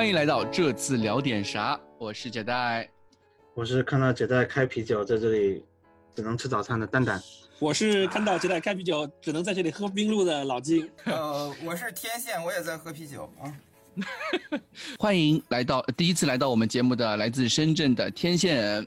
欢迎来到这次聊点啥，我是姐带。我是看到姐带开啤酒，在这里只能吃早餐的蛋蛋。我是看到姐带开啤酒，只能在这里喝冰露的老金。呃，我是天线，我也在喝啤酒啊。欢迎来到第一次来到我们节目的来自深圳的天线人，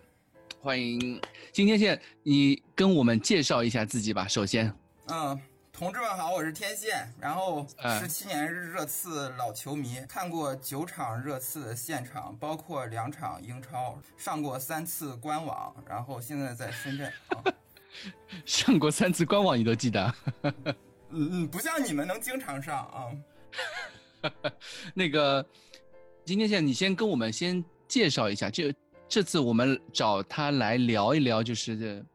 欢迎金天线，你跟我们介绍一下自己吧。首先，嗯，同志们好，我是天线，然后嗯十七年热刺老球迷，看过九场热刺的现场，包括两场英超，上过三次官网，然后现在在深圳啊。上过三次官网，你都记得？嗯嗯，不像你们能经常上啊。那个今天线，你先跟我们先介绍一下，这这次我们找他来聊一聊，就是这，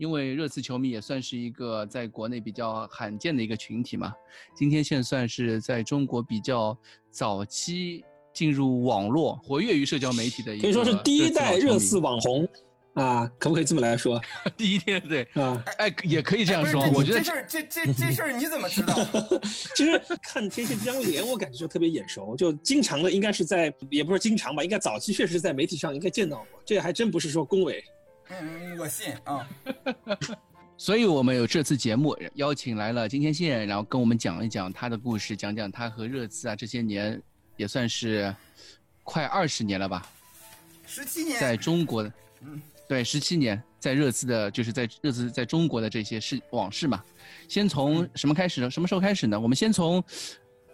因为热刺球迷也算是一个在国内比较罕见的一个群体嘛。今天现算是在中国比较早期进入网络、活跃于社交媒体的一个，可以说是第一代热刺网网红啊，可不可以这么来说 第一天对，啊？哎，也可以这样说。我觉得这事儿，这这这事儿你怎么知道？其实看天蝎这张脸，我感觉就特别眼熟，就经常的应该是在，也不是经常吧，应该早期确实在媒体上应该见到过，这还真不是说恭维。嗯，我信啊。所以我们有这次节目邀请来了金天线，然后跟我们讲一讲他的故事，讲讲他和热刺啊这些年也算是快二十年了吧，十七年，在中国的，嗯对，十七年在热刺的，就是在热刺在中国的这些事往事嘛。先从什么开始呢？什么时候开始呢？我们先从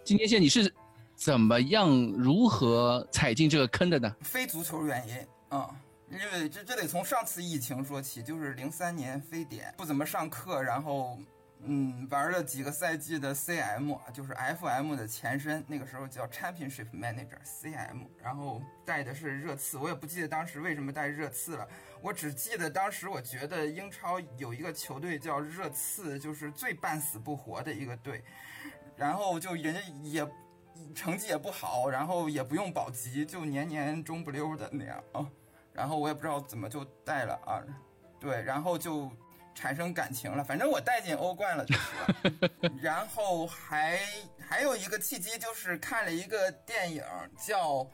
金天线，你是怎么样如何踩进这个坑的呢？非足球原因啊、因因为这这得从上次疫情说起，就是零三年非典，不怎么上课，然后嗯玩了几个赛季的 CM，就是 FM 的前身，那个时候叫 Championship Manager CM，然后带的是热刺，我也不记得当时为什么带热刺了，我只记得当时我觉得英超有一个球队叫热刺，就是最半死不活的一个队，然后就人家也。成绩也不好，然后也不用保级，就年年中不溜的那样啊。然后我也不知道怎么就带了啊，对，然后就产生感情了。反正我带进欧冠了就是了。然后还还有一个契机，就是看了一个电影叫《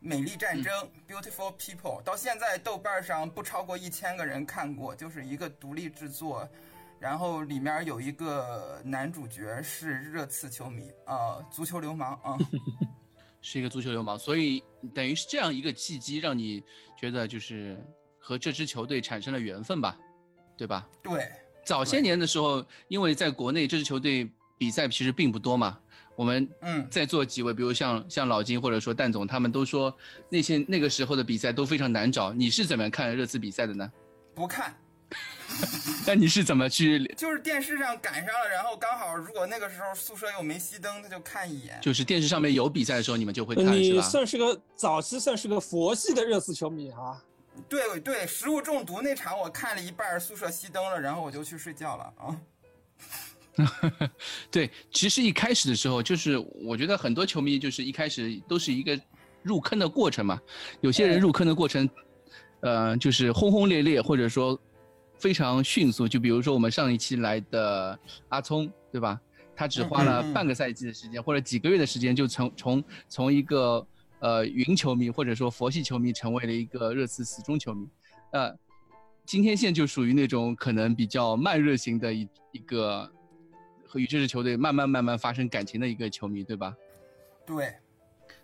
美丽战争》（Beautiful People），到现在豆瓣上不超过一千个人看过，就是一个独立制作。然后里面有一个男主角是热刺球迷，呃，足球流氓啊。是一个足球流氓，所以等于是这样一个契机，让你觉得就是和这支球队产生了缘分吧，对吧？对，早些年的时候，因为在国内这支球队比赛其实并不多嘛，我们嗯，在座几位，比如像像老金或者说蛋总，他们都说那些那个时候的比赛都非常难找。你是怎么样看热刺比赛的呢？不看，那你是怎么去，就是电视上赶上了，然后刚好如果那个时候宿舍又没熄灯，他就看一眼。就是电视上面有比赛的时候，你们就会看，是你吧？算是个早期算是个佛系的热刺球迷啊。对对，食物中毒那场我看了一半，宿舍熄灯了，然后我就去睡觉了啊。对，其实一开始的时候，就是我觉得很多球迷就是一开始都是一个入坑的过程嘛。有些人入坑的过程，呃，就是轰轰烈烈，或者说非常迅速。就比如说我们上一期来的阿聪，对吧？他只花了半个赛季的时间，或者几个月的时间，就从从从一个呃云球迷或者说佛系球迷，成为了一个热刺死忠球迷。呃，今天线就属于那种可能比较慢热型的一一个。和与这支球队慢慢慢慢发生感情的一个球迷，对吧？对，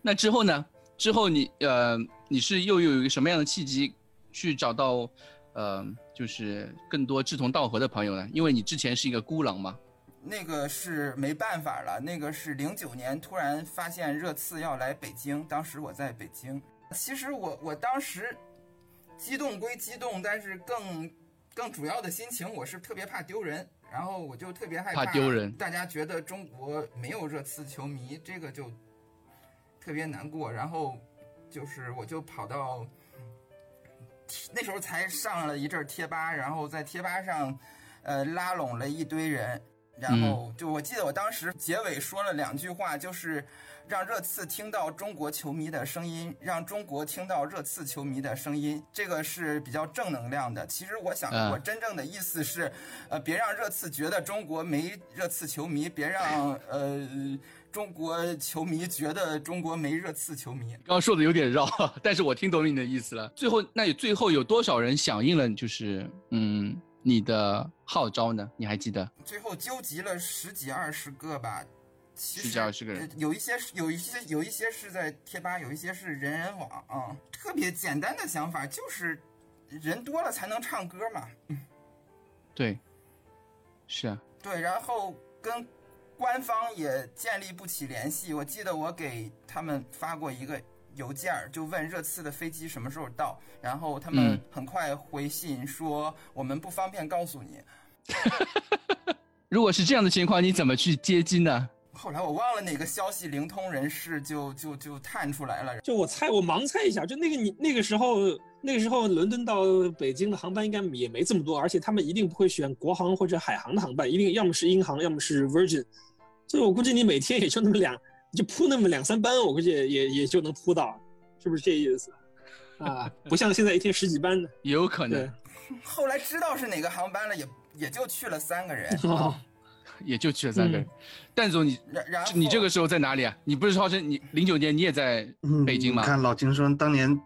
那之后呢？之后你呃，你是又有一个什么样的契机去找到呃，就是更多志同道合的朋友呢？因为你之前是一个孤狼嘛。那个是没办法了，那个是零九年突然发现热刺要来北京，当时我在北京。其实我我当时激动归激动，但是更更主要的心情我是特别怕丢人，然后我就特别害怕丢人大家觉得中国没有热刺球迷，这个就特别难过。然后就是我就跑到那时候才上了一阵贴吧，然后在贴吧上呃拉拢了一堆人。然后就我记得我当时结尾说了两句话，就是让热刺听到中国球迷的声音，让中国听到热刺球迷的声音，这个是比较正能量的。其实我想，嗯我真正的意思是，呃，别让热刺觉得中国没热刺球迷，别让呃中国球迷觉得中国没热刺球迷。刚刚说的有点绕，但是我听懂你的意思了。最后，那你最后有多少人响应了？就是嗯，你的号召呢？你还记得？最后纠集了十几二十个吧，其实十几二十个人呃有一些是有一些有一些是在贴吧，有一些是人人网啊、特别简单的想法就是，人多了才能唱歌嘛。对，是啊，对，然后跟官方也建立不起联系。我记得我给他们发过一个邮件儿，就问热刺的飞机什么时候到，然后他们嗯很快回信说我们不方便告诉你。如果是这样的情况，你怎么去接机呢？后来我忘了哪个消息灵通人士就就就探出来了，就我猜，我盲猜一下，就那个你那个时候，那个时候伦敦到北京的航班应该也没这么多，而且他们一定不会选国航或者海航的航班，一定要么是英航，要么是 Virgin。所以我估计你每天也就那么两，就铺那么两三班，我估计也也也就能铺到，是不是这意思？啊，不像现在一天十几班的。也有可能，，后来知道是哪个航班了，也也就去了三个人。哦，也就去了三个人。嗯蛋总，你然然后你这个时候在哪里啊？你不是号称你零九年你也在嗯北京吗？你看老金说，当年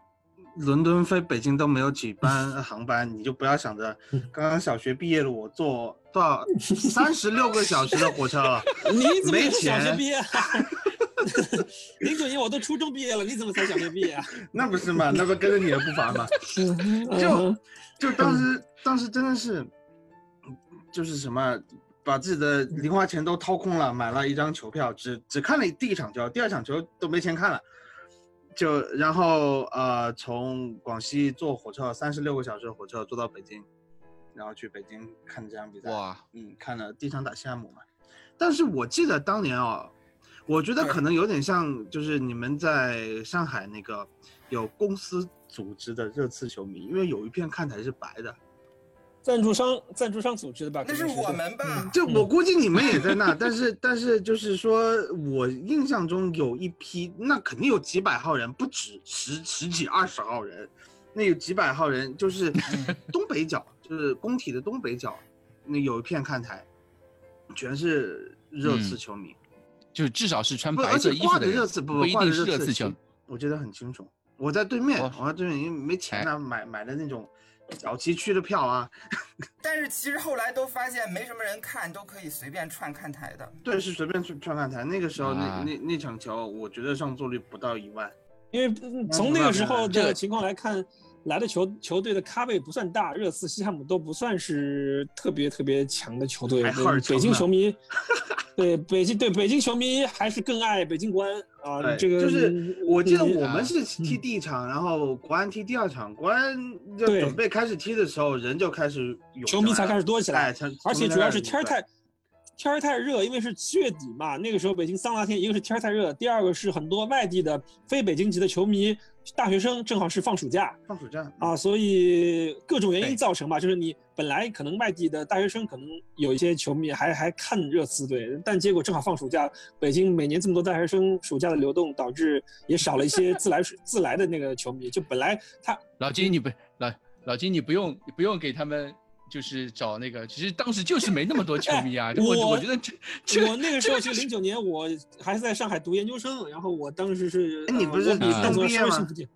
伦敦飞北京都没有几班航班，你就不要想着刚刚小学毕业了，我坐多少三十六个小时的火车了。你怎么小学毕业啊？零九年我都初中毕业了，你怎么才小学毕业啊？那不是嘛？那不跟着你的步伐嘛？就就当时当时真的是，就是什么，把自己的零花钱都掏空了，买了一张球票，只只看了第一场球，第二场球都没钱看了。就然后呃，从广西坐火车三十六个小时的火车坐到北京，然后去北京看这场比赛。哇，嗯，看了第一场打西汉姆嘛。但是我记得当年哦，我觉得可能有点像，就是你们在上海那个有公司组织的热刺球迷，因为有一片看台是白的。赞助商赞助商组织的吧？那是我们吧？就我估计你们也在那，但是但是就是说我印象中有一批，那肯定有几百号人，不止十十几二十号人，那有几百号人，就是 东北角，就是工体的东北角，那有一片看台，全是热刺嗯球迷。就至少是穿，白而且挂色衣服的不不一定是热刺球旗。我记得很清楚。我在对面，哦我在对面，因为没钱啊，买买的那种早期区的票啊。但是其实后来都发现没什么人看，都可以随便串看台的。对，是随便去串看台。那个时候，啊那那那场球，我觉得上座率不到一万。因为嗯从那个时候这个情况来看，来的球球队的咖位不算大，热刺、西汉姆都不算是特别特别强的球队。北京球迷，对北京对北京球迷还是更爱北京国安啊。对，这个就是我记得嗯我们啊是踢第一场，然后国安踢第二场，国安就对准备开始踢的时候，人就开始涌球迷才开始始多起来，哎而且主要是天儿太天儿太热，因为是七月底嘛，那个时候北京桑拿天，一个是天儿太热，第二个是很多外地的非北京籍的球迷、大学生正好是放暑假放暑假啊，所以各种原因造成吧，就是你本来可能外地的大学生可能有一些球迷还还看热刺队，但结果正好放暑假，北京每年这么多大学生暑假的流动，导致也少了一些自来水自来的那个球迷，就本来他老金，你不老老金，你不用你不用给他们就是找那个，其实当时就是没那么多球迷啊。我我我觉得这这我那个时候就零九年，我还是在上海读研究生，然后我当时是，哎你不是呃我初中毕业吗稍微幸福点，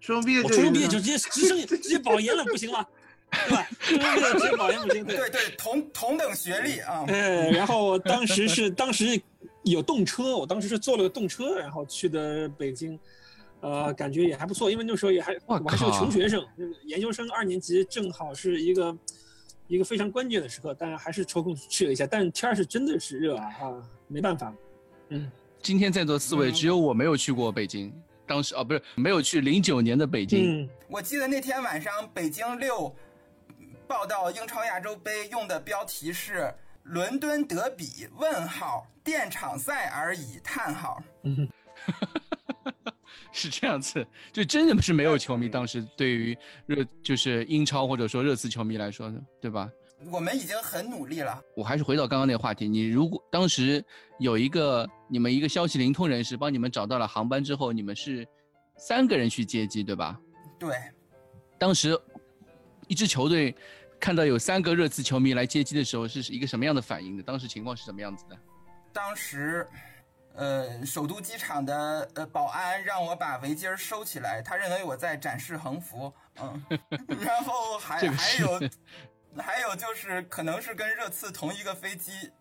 初中毕业就我初中毕业就直接直升直接保研了，不行吗？对直接保研不行，对。对对，同同等学历啊。哎，然后我当时是当时有动车，我当时是坐了个动车，然后去的北京，呃，感觉也还不错，因为那时候也还我我还是个穷学生，研究生二年级正好是一个一个非常关键的时刻，但还是抽空去了一下，但天儿是真的是热啊啊，没办法，嗯。今天在座四位，嗯只有我没有去过北京。当时啊，不是没有去零九年的北京。嗯，我记得那天晚上北京六报道英超亚洲杯用的标题是“伦敦德比？问号电场赛而已？叹号。” 是这样子，就真的是没有球迷。当时对于热就是英超或者说热刺球迷来说，对吧？我们已经很努力了。我还是回到刚刚那个话题，你如果当时有一个你们一个消息灵通人士帮你们找到了航班之后，你们是三个人去接机，对吧？对，当时一支球队看到有三个热刺球迷来接机的时候，是一个什么样的反应的？当时情况是什么样子的？当时，呃，首都机场的呃保安让我把围巾收起来，他认为我在展示横幅，嗯，然后还还有。还有就是，可能是跟热刺同一个飞机，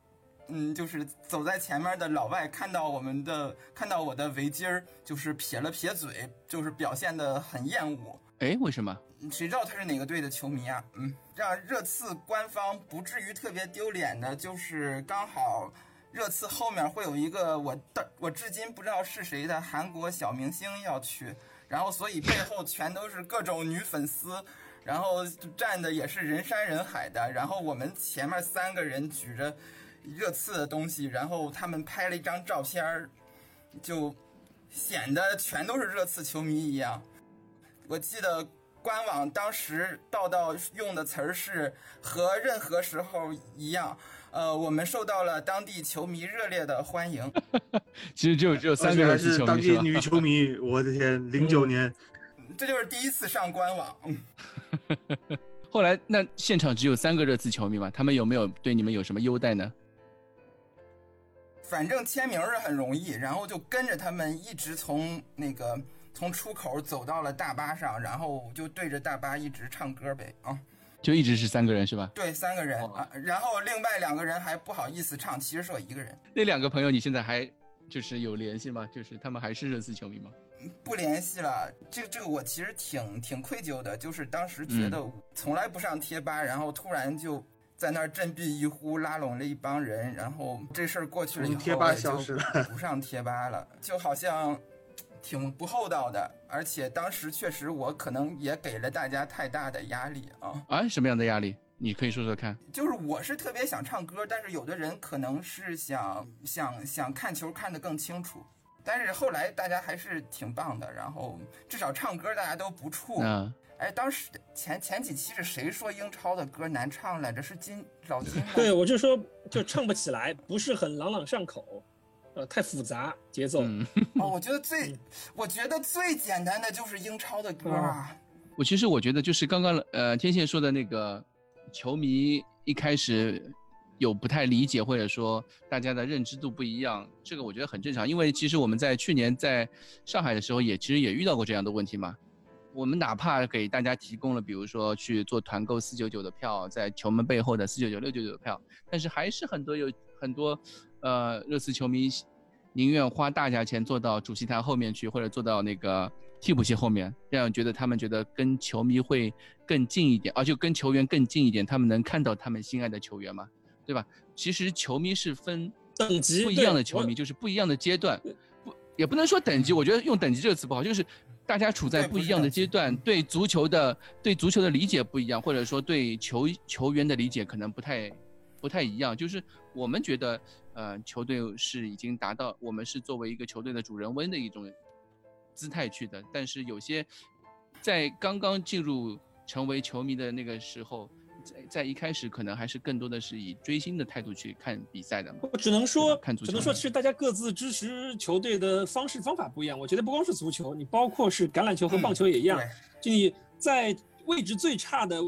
嗯，就是走在前面的老外看到我们的，看到我的围巾儿，就是撇了撇嘴，就是表现的很厌恶。哎，为什么？谁知道他是哪个队的球迷啊？嗯，让热刺官方不至于特别丢脸的，就是刚好热刺后面会有一个我的，我至今不知道是谁的韩国小明星要去，然后所以背后全都是各种女粉丝。然后站的也是人山人海的，然后我们前面三个人举着热刺的东西，然后他们拍了一张照片就显得全都是热刺球迷一样。我记得官网当时报道用的词儿是和任何时候一样，呃，我们受到了当地球迷热烈的欢迎。其实就只有三个人是当地女球迷，我的天，零九年。这就是第一次上官网。后来那现场只有三个热刺球迷嘛？他们有没有对你们有什么优待呢？反正签名是很容易，然后就跟着他们一直从那个从出口走到了大巴上，然后就对着大巴一直唱歌呗啊！就一直是三个人是吧？对，三个人啊。然后另外两个人还不好意思唱，其实是我一个人。那两个朋友你现在还就是有联系吗？就是他们还是热刺球迷吗？不联系了，这个这个我其实挺挺愧疚的，就是当时觉得从来不上贴吧，然后突然就在那儿振臂一呼，拉拢了一帮人，然后这事儿过去了以后，贴吧消失了，不上贴吧了，就好像挺不厚道的，而且当时确实我可能也给了大家太大的压力啊啊，什么样的压力？你可以说说看。就是我是特别想唱歌，但是有的人可能是想想想看球看得更清楚。但是后来大家还是挺棒的，然后至少唱歌大家都不怵。嗯，哎，当时前前几期是谁说英超的歌难唱来着？是金老金吗？对，我就说就唱不起来，不是很朗朗上口，呃，太复杂节奏。哦，我觉得最我觉得最简单的就是英超的歌啊。我其实我觉得就是刚刚呃天线说的那个球迷一开始。有不太理解，或者说大家的认知度不一样，这个我觉得很正常。因为其实我们在去年在上海的时候，也其实也遇到过这样的问题嘛。我们哪怕给大家提供了，比如说去做团购四九九的票，在球门背后的四九九、六九九的票，但是还是很多有很多，呃，热刺球迷宁愿花大价钱坐到主席台后面去，或者坐到那个替补席后面，这样觉得他们觉得跟球迷会更近一点，而且跟球员更近一点，他们能看到他们心爱的球员嘛。对吧？其实球迷是分等级不一样的球迷，就是不一样的阶段，不也不能说等级。我觉得用等级这个词不好，就是大家处在不一样的阶段，对足球的对足球的理解不一样，或者说对球球员的理解可能不太不太一样。就是我们觉得，呃，球队是已经达到我们是作为一个球队的主人翁的一种姿态去的，但是有些在刚刚进入成为球迷的那个时候。在在一开始可能还是更多的是以追星的态度去看比赛的。我只能说，看足球，只能说，其实大家各自支持球队的方式方法不一样。我觉得不光是足球，你包括是橄榄球和棒球也一样。就你在位置最差的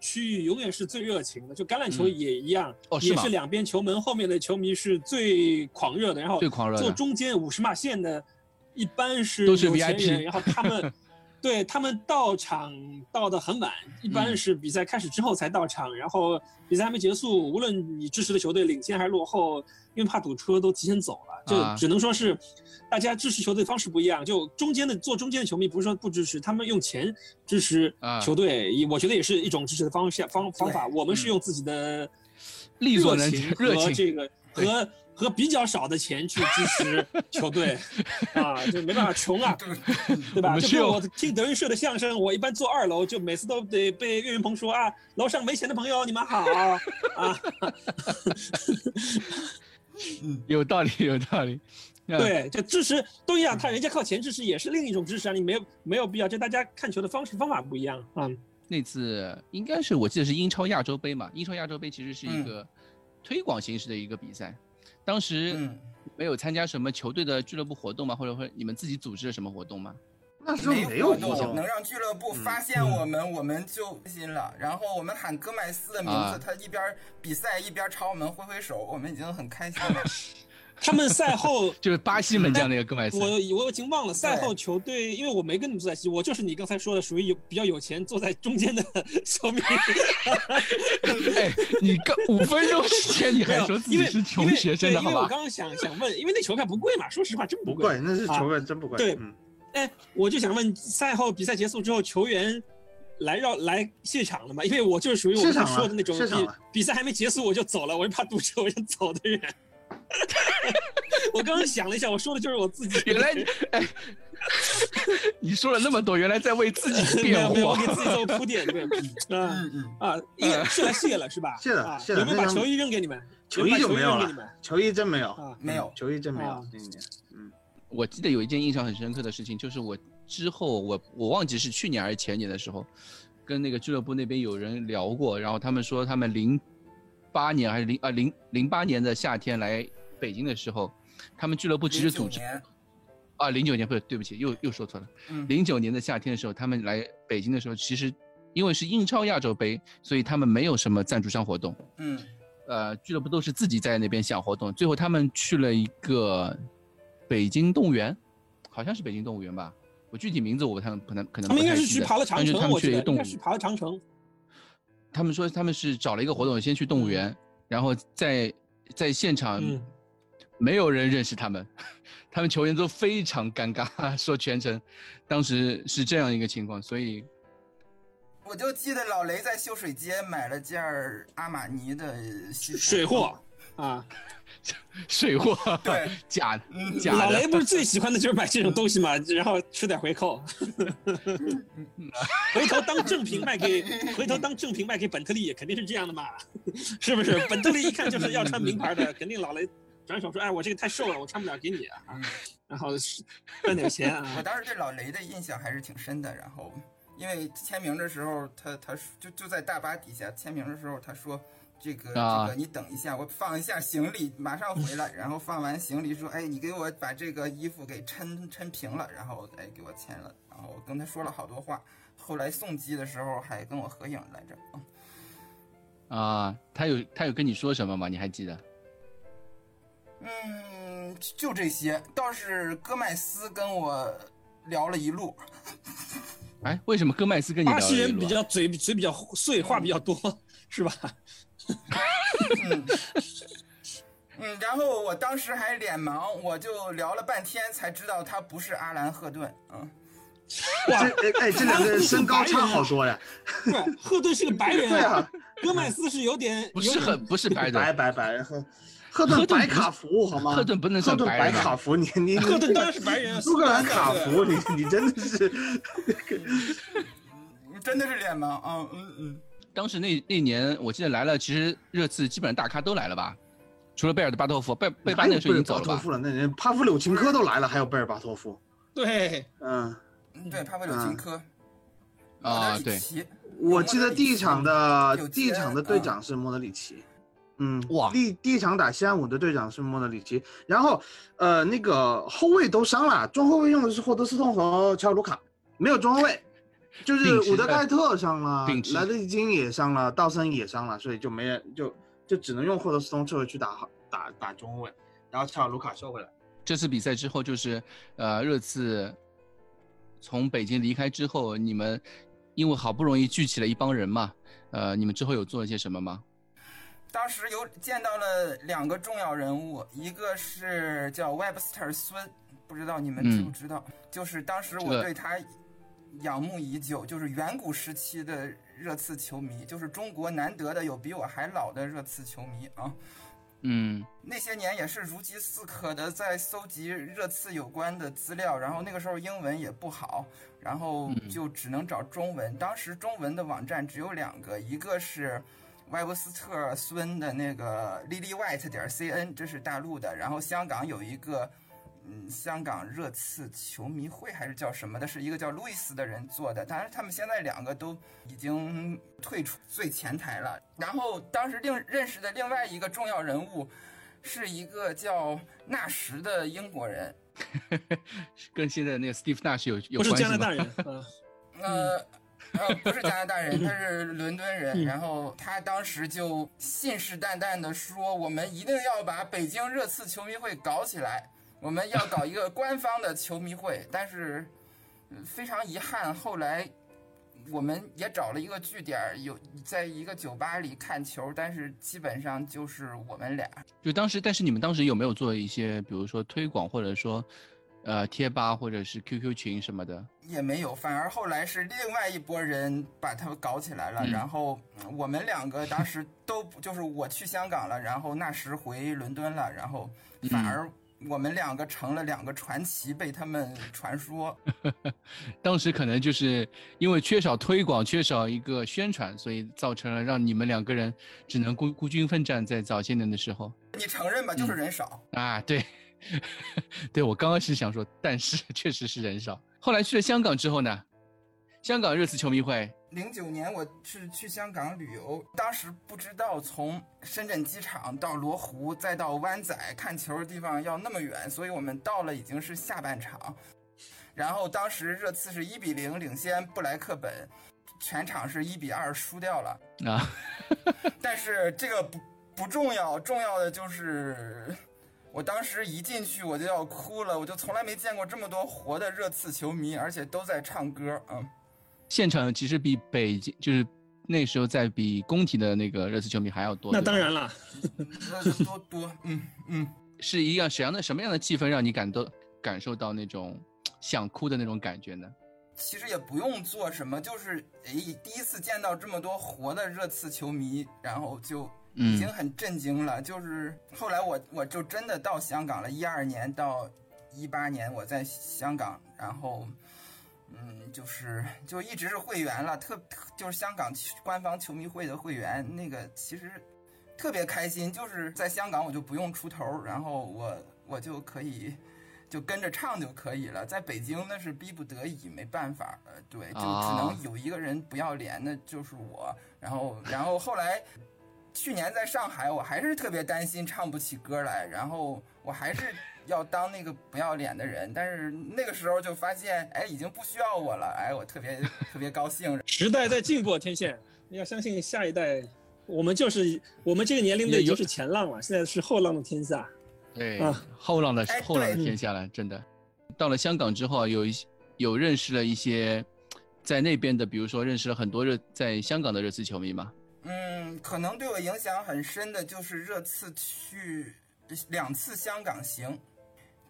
区域，永远是最热情的。就橄榄球也一样，也是两边球门后面的球迷是最狂热的。然后最狂热坐中间五十码线的，一般是有钱人。然后他们。对他们到场到的很晚，一般是比赛开始之后才到场，然后比赛还没结束，无论你支持的球队领先还是落后，因为怕堵车都提前走了，就只能说是大家支持球队方式不一样。就中间的坐中间的球迷不是说不支持，他们用钱支持球队，我觉得也是一种支持的方向方方法。我们是用自己的热情和这个和。和比较少的钱去支持球队，啊，就没办法，穷啊，对吧？就我听德云社的相声，我一般坐二楼，就每次都得被岳云鹏说啊，楼上没钱的朋友你们好啊，有道理，有道理。对，就支持都一样，他人家靠钱支持也是另一种支持啊，你没有没有必要，就大家看球的方式方法不一样啊。那次应该是我记得是英超亚洲杯嘛，英超亚洲杯其实是一嗯个推广形式的一个比赛，当时嗯，没有参加什么球队的俱乐部活动吗？或者说你们自己组织了什么活动吗？那时候没有活动能，让俱乐部嗯发现我们，我们就开心了。然后我们喊戈麦斯的名啊字，他一边比赛一边朝我们挥挥手，我们已经很开心了。他们赛后 就是巴西门将那个戈麦斯我，我已经忘了赛后球队，因为我没跟你们坐在一起，我就是你刚才说的属于有比较有钱坐在中间的球迷。哎，你刚五分钟时间你还说自己因为是穷学生的好吧？因为对因为我刚刚想想问，因为那球票不贵嘛，说实话真不贵。不贵，那是球员真不贵。对嗯，哎，我就想问，赛后比赛结束之后，球员来绕来谢场了嘛？因为我就是属于我刚才说的那种比比赛还没结束我就走了，我就怕堵车我就走的人。我刚刚想了一下，我说的就是我自己。原来你哎，你说了那么多，原来在为自己 辩有没有，护我给自己做铺垫，对，啊嗯嗯，啊，应是来谢了是吧？谢了啊谢了有没有把球衣扔给你们？球衣就没有了，球衣真没有，啊没有嗯球衣真没有。嗯，我记得有一件印象很深刻的事情，就是我之后我我忘记是去年还是前年的时候，跟那个俱乐部那边有人聊过，然后他们说他们零八年还是零啊零零八年的夏天来北京的时候，他们俱乐部其实组织啊零九年不是对不起又又说错了，嗯零九年的夏天的时候，他们来北京的时候，其实因为是英超亚洲杯，所以他们没有什么赞助商活动，嗯呃，俱乐部都是自己在那边想活动。最后他们去了一个北京动物园，好像是北京动物园吧，我具体名字我不太可能可能他们应该是去爬了长城，但是他们去了一个动物应该是爬了长城。他们说他们是找了一个活动，先去动物园，然后在在现场嗯没有人认识他们，他们球员都非常尴尬，说全程。当时是这样一个情况，所以我就记得老雷在秀水街买了件儿阿玛尼的水货。啊，水货。对。假嗯。假的。老雷不是最喜欢的就是买这种东西嘛，然后吃点回扣，回头当正品卖给，回头当正品卖给本特利也肯定是这样的嘛，是不是？本特利一看就是要穿名牌的，肯定老雷转手说，哎，我这个太瘦了，我穿不了，给你啊，嗯 然后是 赚点钱啊我啊。当时对老雷的印象还是挺深的。然后，因为签名的时候，他他就就在大巴底下签名的时候，他说：“这个、啊这个，你等一下，我放一下行李，马上回来。”然后放完行李说：“哎，你给我把这个衣服给抻抻平了。”然后哎给我签了。然后我跟他说了好多话。后来送机的时候还跟我合影来着。嗯啊，他有他有跟你说什么吗？你还记得？嗯，就这些。倒是戈麦斯跟我聊了一路。哎，为什么戈麦斯跟你聊巴西人了一路啊比较嘴嘴比较碎，话比较多，是吧？嗯，嗯，然后我当时还脸盲，我就聊了半天才知道他不是阿兰赫顿。嗯，哇，这哎哎，这两个人身高差好多呀，赫顿是个白人对啊，戈麦斯是有点不是很不是白白的，白白赫赫顿白卡福好吗？赫顿不能算白人吧白卡福，你你赫 顿当然是白人啊，苏格兰卡福，你你真的是 你真的是脸盲。啊嗯嗯，当时那那年我记得来了，其实热刺基本上大咖都来了吧，除了贝尔的巴托夫，贝贝巴那个时候已经走了吧？巴托夫了，那人帕夫柳琴科都来了，还有贝尔巴托夫，对，嗯。对，帕夫柳琴科。啊对我记得第一场的有第一场的队长是莫德里奇，嗯，哇第第一场打西安五的队长是莫德里奇，然后呃那个后卫都伤了，中后卫用的是霍德斯通和乔尔卢卡，没有中后卫，就是伍德盖特伤了莱德金也伤了，道森也伤了，所以就没人就就只能用霍德斯通撤回去打打打中后卫，然后乔尔卢卡收回来。这次比赛之后，就是呃热刺从北京离开之后，你们因为好不容易聚起了一帮人嘛，呃，你们之后有做了些什么吗？当时有见到了两个重要人物，一个是叫 Webster 孙，不知道你们知不知道？就是当时我对他仰慕已久，就是远古时期的热刺球迷，就是中国难得的有比我还老的热刺球迷啊。嗯那些年也是如饥似渴的在搜集热刺有关的资料，然后那个时候英文也不好，然后嗯就只能找中文。当时中文的网站只有两个，一个是歪伯斯特孙的那个 lily white 点 cn，这是大陆的，然后香港有一个嗯，香港热刺球迷会还是叫什么的，是一个叫路易斯的人做的。当然，他们现在两个都已经退出最前台了。然后当时另认识的另外一个重要人物，是一个叫纳什的英国人，跟现在那个 Steve Nash 有有不是关系吗？加拿大人，啊，呃。呃，不是加拿大人，他是伦敦人。然后他当时就信誓旦旦的说：“我们一定要把北京热刺球迷会搞起来，我们要搞一个官方的球迷会。”但是呃非常遗憾，后来我们也找了一个据点，有在一个酒吧里看球，但是基本上就是我们俩。就当时，但是你们当时有没有做一些，比如说推广，或者说，呃，贴吧或者是 QQ 群什么的？也没有，反而后来是另外一拨人把他们搞起来了。嗯然后嗯我们两个当时都 就是我去香港了，然后那时回伦敦了，然后反而我们两个成了两个传奇，被他们传说。当时可能就是因为缺少推广，缺少一个宣传，所以造成了让你们两个人只能孤孤军奋战，在早些年的时候你承认吧，就是人少。啊，对，对我刚刚是想说，但是确实是人少。后来去了香港之后呢，香港热刺球迷会，零九年我是去香港旅游，当时不知道从深圳机场到罗湖再到湾仔看球的地方要那么远，所以我们到了已经是下半场。然后当时热刺是一比零领先布莱克本，全场是一比二输掉了。啊，但是这个不不重要，重要的就是我当时一进去我就要哭了，我就从来没见过这么多活的热刺球迷，而且都在唱歌，嗯。现场其实比北京就是那时候在比工体的那个热刺球迷还要多。那当然了，呃多多，嗯嗯，是一样什么样的什么样的气氛让你感到感受到那种想哭的那种感觉呢？其实也不用做什么，就是诶，第一次见到这么多活的热刺球迷，然后就已经嗯很震惊了。就是后来我我就真的到香港了，一二年到一八年我在香港，然后嗯，就是就一直是会员了，特特就是香港官方球迷会的会员，那个其实特别开心，就是在香港我就不用出头，然后我我就可以。就跟着唱就可以了，在北京那是逼不得已，没办法，呃，对，就只啊能有一个人不要脸，那就是我。然后，然后后来，去年在上海，我还是特别担心唱不起歌来，然后我还是要当那个不要脸的人。但是那个时候就发现，哎，已经不需要我了，哎，我特别特别高兴。时代在进步，天线，要相信下一代，我们就是我们这个年龄的也有已经是前浪了，现在是后浪的天下。对，啊后浪的哎后浪的天下了，真的。到了香港之后，有一些有认识了一些在那边的，比如说认识了很多热在香港的热刺球迷嘛。嗯，可能对我影响很深的就是这次去两次香港行。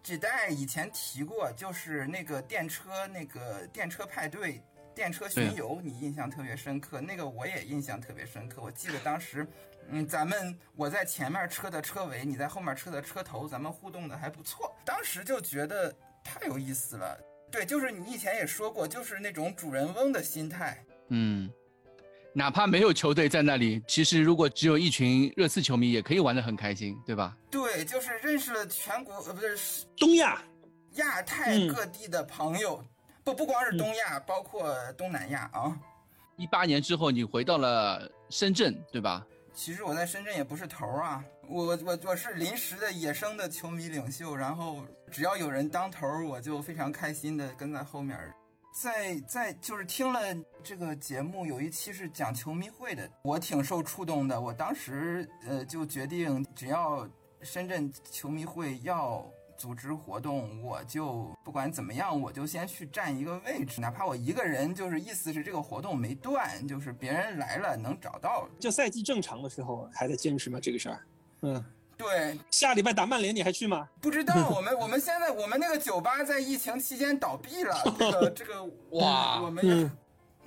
只代以前提过，就是那个电车那个电车派对、电车巡游，你印象特别深刻。那个我也印象特别深刻。我记得当时，嗯，咱们我在前面车的车尾，你在后面车的车头，咱们互动的还不错。当时就觉得太有意思了。对，就是你以前也说过，就是那种主人翁的心态。嗯，哪怕没有球队在那里，其实如果只有一群热刺球迷，也可以玩得很开心，对吧？对，就是认识了全国呃不是东亚，亚太嗯各地的朋友，不不光是东亚，包括东南亚啊。一八年之后，你回到了深圳，对吧？其实我在深圳也不是头儿啊，我我我我是临时的野生的球迷领袖，然后只要有人当头儿，我就非常开心的跟在后面儿。在在就是听了这个节目，有一期是讲球迷会的，我挺受触动的。我当时呃就决定，只要深圳球迷会要组织活动，我就不管怎么样，我就先去占一个位置，哪怕我一个人，就是意思是这个活动没断，就是别人来了能找到。就赛季正常的时候还在坚持吗？这个事儿，嗯，对，下礼拜打曼联你还去吗？不知道 我们我们现在我们那个酒吧在疫情期间倒闭了，这个这个哇我们也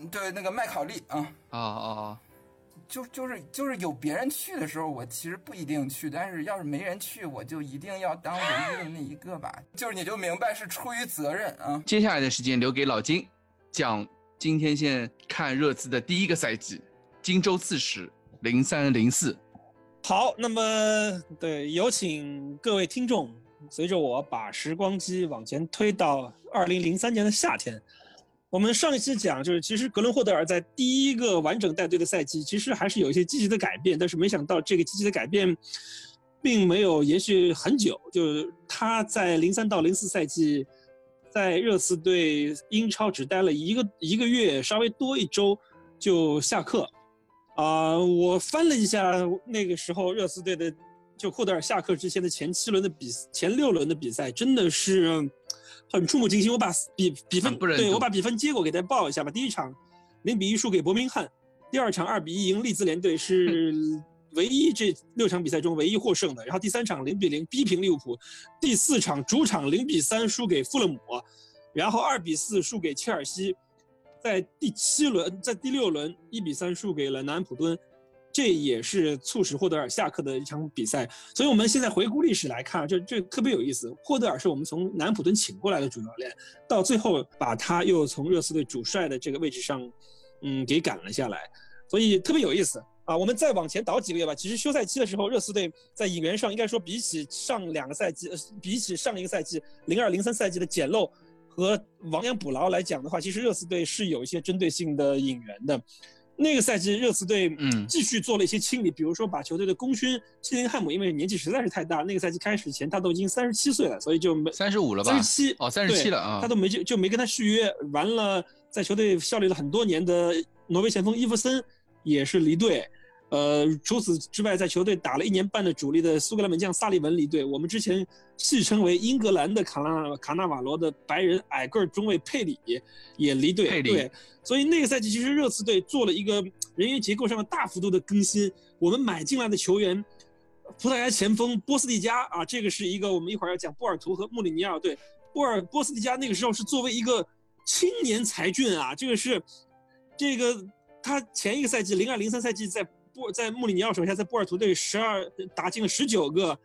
对那个麦考利啊，啊啊啊！就就是就是有别人去的时候，我其实不一定去，但是要是没人去，我就一定要当唯一的那一个吧。就是你就明白是出于责任啊。接下来的时间留给老金，讲今天现看热刺的第一个赛季，荆州刺史零三零四。好，那么对，有请各位听众随着我把时光机往前推到二零零三年的夏天，我们上一期讲就是，其实格伦霍德尔在第一个完整带队的赛季，其实还是有一些积极的改变，但是没想到这个积极的改变，并没有延续很久。就是他在零三到零四赛季，在热刺队英超只待了一个一个月，稍微多一周就下课。啊，我翻了一下那个时候热刺队的。就库德尔下课之前的前七轮的比前六轮的比赛，真的是很触目惊心。我把比比分对我把比分结果给大家报一下吧。第一场零比一输给伯明翰，第二场二比一赢利兹联队，是唯一这六场比赛中唯一获胜的。然后第三场零比零逼平利物浦，第四场主场零比三输给富勒姆，然后二比四输给切尔西，在第七轮在第六轮一比三输给了南安普敦。这也是促使霍德尔下课的一场比赛，所以我们现在回顾历史来看，这这特别有意思。霍德尔是我们从南普敦请过来的主教练，到最后把他又从热刺队主帅的这个位置上，嗯，给赶了下来，所以特别有意思啊。我们再往前倒几个月吧，其实休赛期的时候，热刺队在引援上应该说比起上两个赛季，比起上一个赛季零二零三赛季的简陋和亡羊补牢来讲的话，其实热刺队是有一些针对性的引援的。那个赛季，热刺队嗯继续做了一些清理，比如说把球队的功勋基林汉姆，因为年纪实在是太大，那个赛季开始前他都已经三十七岁了，所以就没三十五了吧？三十七哦，三十七了啊，他都没就就没跟他续约。完了，在球队效力了很多年的挪威前锋伊弗森也是离队。呃，除此之外，在球队打了一年半的主力的苏格兰门将萨利文离队。我们之前戏称为英格兰的卡纳卡纳瓦罗的白人矮个中卫佩里也离队。对，所以那个赛季其实热刺队做了一个人员结构上的大幅度的更新。我们买进来的球员，葡萄牙前锋波斯蒂加啊，这个是一个我们一会儿要讲波尔图和穆里尼奥对波尔波斯蒂加那个时候是作为一个青年才俊啊，这个是这个他前一个赛季零二零三赛季在。波在穆里尼奥手下，在波尔图队十二打进了十九个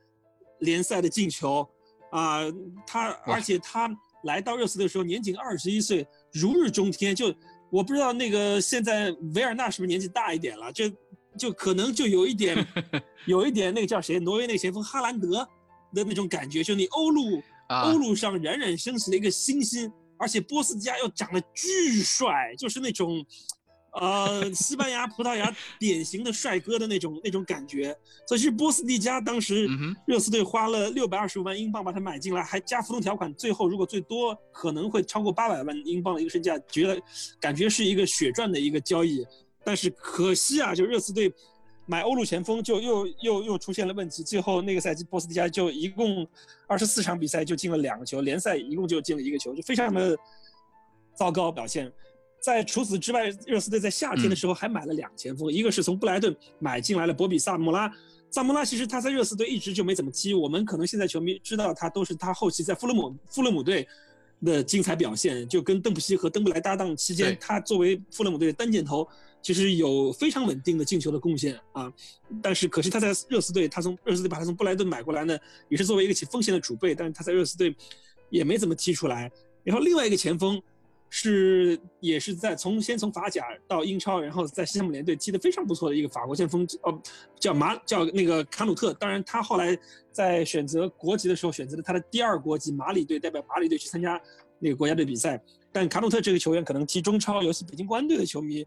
联赛的进球，啊，他而且他来到热刺的时候年仅二十一岁，如日中天。就我不知道那个现在维尔纳是不是年纪大一点了，就就可能就有一点，有一点那个叫谁，挪威那个前锋哈兰德的那种感觉，就你欧陆欧陆上冉冉升起的一个新星，而且波斯加又长得巨帅，就是那种。呃，西班牙、葡萄牙典型的帅哥的那种那种感觉，所以是波斯蒂加当时热刺队花了六百二十五万英镑把他买进来，还加浮动条款，最后如果最多可能会超过八百万英镑的一个身价，觉得感觉是一个血赚的一个交易。但是可惜啊，就热刺队买欧陆前锋就又又又出现了问题，最后那个赛季波斯蒂加就一共二十四场比赛就进了两个球，联赛一共就进了一个球，就非常的糟糕表现。在除此之外，热刺队在夏天的时候还买了两前锋，一个是从布莱顿买进来了博比萨穆拉。萨穆拉其实他在热刺队一直就没怎么踢，我们可能现在球迷知道他都是他后期在富勒姆富勒姆队的精彩表现，就跟邓布西和登布莱搭档期间，他作为富勒姆队的单箭头，其实有非常稳定的进球的贡献啊。但是可惜他在热刺队，他从热刺队把他从布莱顿买过来呢，也是作为一个起风险的储备，但是他在热刺队也没怎么踢出来。然后另外一个前锋。是，也是在从先从法甲到英超，然后在西汉姆联队踢得非常不错的一个法国前锋，哦，叫马叫那个卡努特。当然，他后来在选择国籍的时候，选择了他的第二国籍马里队，代表马里队去参加那个国家队比赛。但卡努特这个球员可能踢中超，尤其北京国安队的球迷。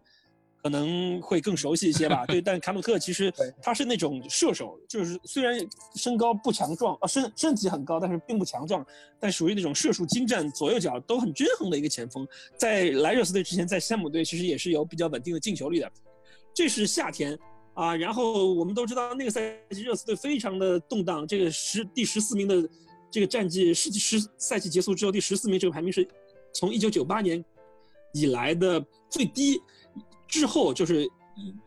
可能会更熟悉一些吧，对，但卡努特其实他是那种射手，就是虽然身高不强壮啊，身身体很高，但是并不强壮，但属于那种射术精湛、左右脚都很均衡的一个前锋。在莱热斯队之前，在山姆队其实也是有比较稳定的进球率的。这是夏天啊，然后我们都知道那个赛季热刺队非常的动荡，这个十第十四名的这个战绩，十十赛季结束之后第十四名这个排名是从一九九八年以来的最低。之后就是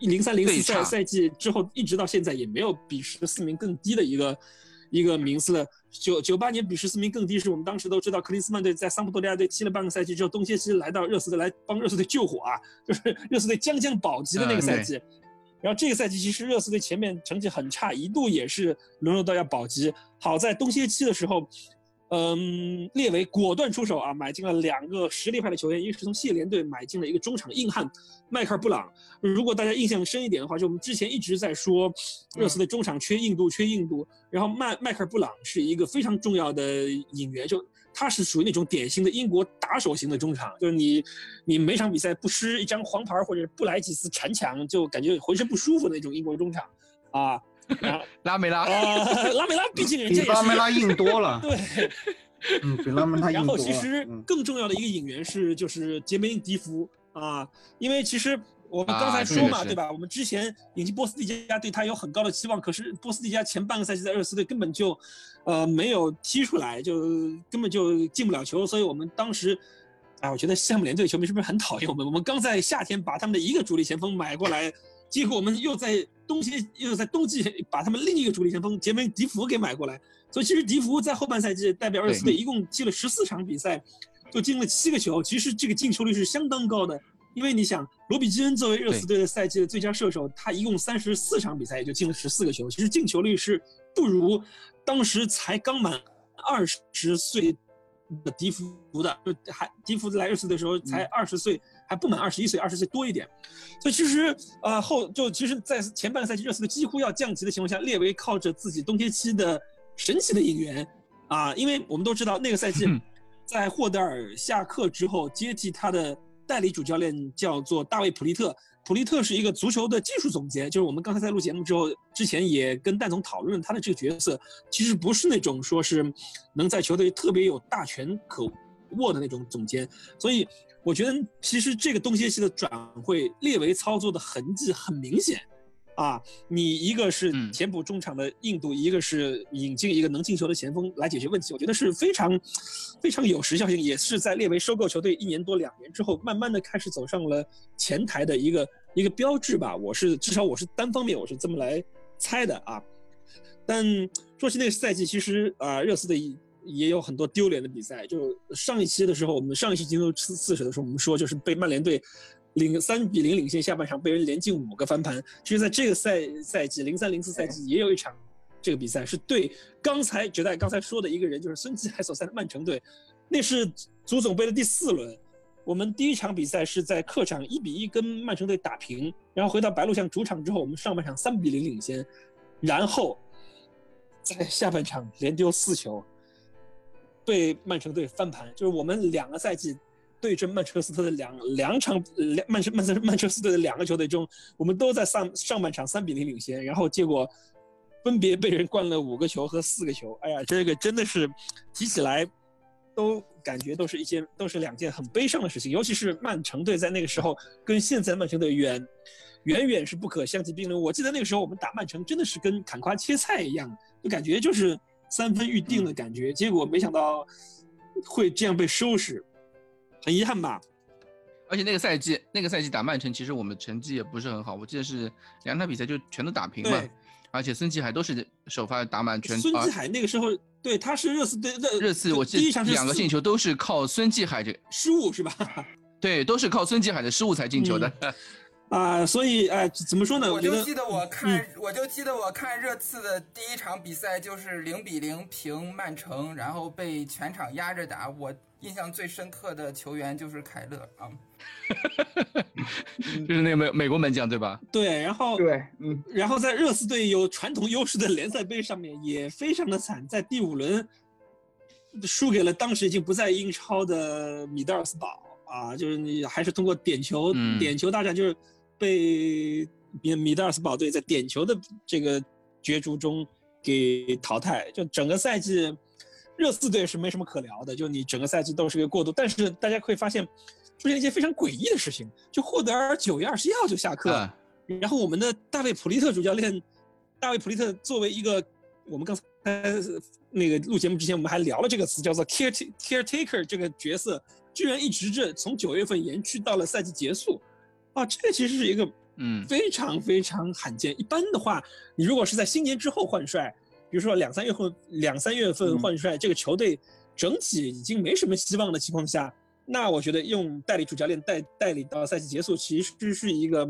零三零四赛赛季之后，一直到现在也没有比十四名更低的一个一个名次了。九九八年比十四名更低，是我们当时都知道，克林斯曼队在桑普多利亚队踢了半个赛季之后，东歇期来到热刺队来帮热刺队救火啊，就是 热刺队将将保级的那个赛季。然后这个赛季其实热刺队前面成绩很差，一度也是沦落到要保级。好在东歇期的时候，嗯，列维果断出手啊，买进了两个实力派的球员，一个是从谢联队买进了一个中场硬汉迈克尔布朗。如果大家印象深一点的话，就我们之前一直在说热刺的中场缺硬度，缺硬度。然后迈迈克尔布朗是一个非常重要的引援，就他是属于那种典型的英国打手型的中场，就是你你每场比赛不失一张黄牌或者不来几次铲抢，就感觉浑身不舒服的那种英国中场啊。拉梅拉，拉梅拉毕竟人家比拉梅拉硬多了。对，嗯，比拉梅拉硬多然后其实更重要的一个引援是就是杰梅因迪福啊，因为其实我们刚才说嘛，对吧？我们之前引进波斯蒂加对他有很高的期望，可是波斯蒂加前半个赛季在热刺队根本就，呃，没有踢出来，就根本就进不了球，所以我们当时，啊，我觉得夏姆联队球迷是不是很讨厌我们？我们刚在夏天把他们的一个主力前锋买过来。结果我们又在冬季又在冬季 把他们另一个主力前锋杰梅迪福给买过来，所以其实迪福在后半赛季代表热刺队一共踢了十四场比赛，就进了七个球，其实这个进球率是相当高的。因为你想，罗比基恩作为热刺队的赛季的最佳射手，他一共三十四场比赛也就进了十四个球，其实进球率是不如当时才刚满二十岁的迪福的，就还迪福来热刺的时候才二十岁。还不满二十一岁，二十岁多一点，所以其实呃后就其实，在前半个赛季热刺队几乎要降级的情况下，列维靠着自己冬天期的神奇的引援。啊，因为我们都知道那个赛季，在霍德尔下课之后接替他的代理主教练叫做大卫普利特，普利特是一个足球的技术总监，就是我们刚才在录节目之后之前也跟蛋总讨论他的这个角色，其实不是那种说是能在球队特别有大权可握的那种总监，所以。我觉得其实这个东歇期的转会列为操作的痕迹很明显，啊，你一个是填补中场的硬度，一个是引进一个能进球的前锋来解决问题，我觉得是非常非常有时效性，也是在列为收购球队一年多两年之后，慢慢的开始走上了前台的一个一个标志吧。我是至少我是单方面我是这么来猜的啊。但说起那个赛季，其实啊，热刺的。也有很多丢脸的比赛，就上一期的时候，我们上一期进入四四十的时候，我们说就是被曼联队领三比零领先，下半场被人连进五个翻盘。其实，在这个赛赛季零三零四赛季也有一场这个比赛，是对刚才绝代刚才说的一个人，就是孙继海所在的曼城队，那是足总杯的第四轮，我们第一场比赛是在客场一比一跟曼城队打平，然后回到白鹿巷主场之后，我们上半场三比零领先，然后在下半场连丢四球。被曼城队翻盘，就是我们两个赛季对阵曼彻斯特的两两场两曼彻曼彻曼彻斯特的两个球队中，我们都在上上半场三比零领先，然后结果分别被人灌了五个球和四个球。哎呀，这个真的是提起来都感觉都是一件都是两件很悲伤的事情，尤其是曼城队在那个时候跟现在曼城队远远远是不可相提并论。我记得那个时候我们打曼城真的是跟砍瓜切菜一样，就感觉就是。三分预定的感觉，结果没想到会这样被收拾，很遗憾吧。而且那个赛季，那个赛季打曼城，其实我们成绩也不是很好。我记得是两场比赛就全都打平嘛。而且孙继海都是首发打满全。孙继海那个时候，对，他是热刺队热热刺，我记得两个进球都是靠孙继海这失误是吧？对，都是靠孙继海的失误才进球的。啊，所以哎，怎么说呢？我就记得我看，我就记得我看热刺的第一场比赛就是零比零平曼城，然后被全场压着打。我印象最深刻的球员就是凯勒啊，就是那个美美国门将对吧？对，然后对，嗯，然后在热刺队有传统优势的联赛杯上面也非常的惨，在第五轮输给了当时已经不在英超的米德尔斯堡啊，就是你还是通过点球点球大战就是。被米米德尔斯堡队在点球的这个角逐中给淘汰，就整个赛季，热刺队是没什么可聊的，就你整个赛季都是个过渡。但是大家会发现，出现一些非常诡异的事情，就霍德尔九月二十一号就下课，然后我们的大卫普利特主教练，大卫普利特作为一个我们刚才那个录节目之前我们还聊了这个词，叫做 care caretaker 这个角色，居然一直这从九月份延续到了赛季结束。啊，这个其实是一个，嗯，非常非常罕见。一般的话，你如果是在新年之后换帅，比如说两三月份、两三月份换帅，这个球队整体已经没什么希望的情况下，那我觉得用代理主教练带带领到赛季结束，其实是一个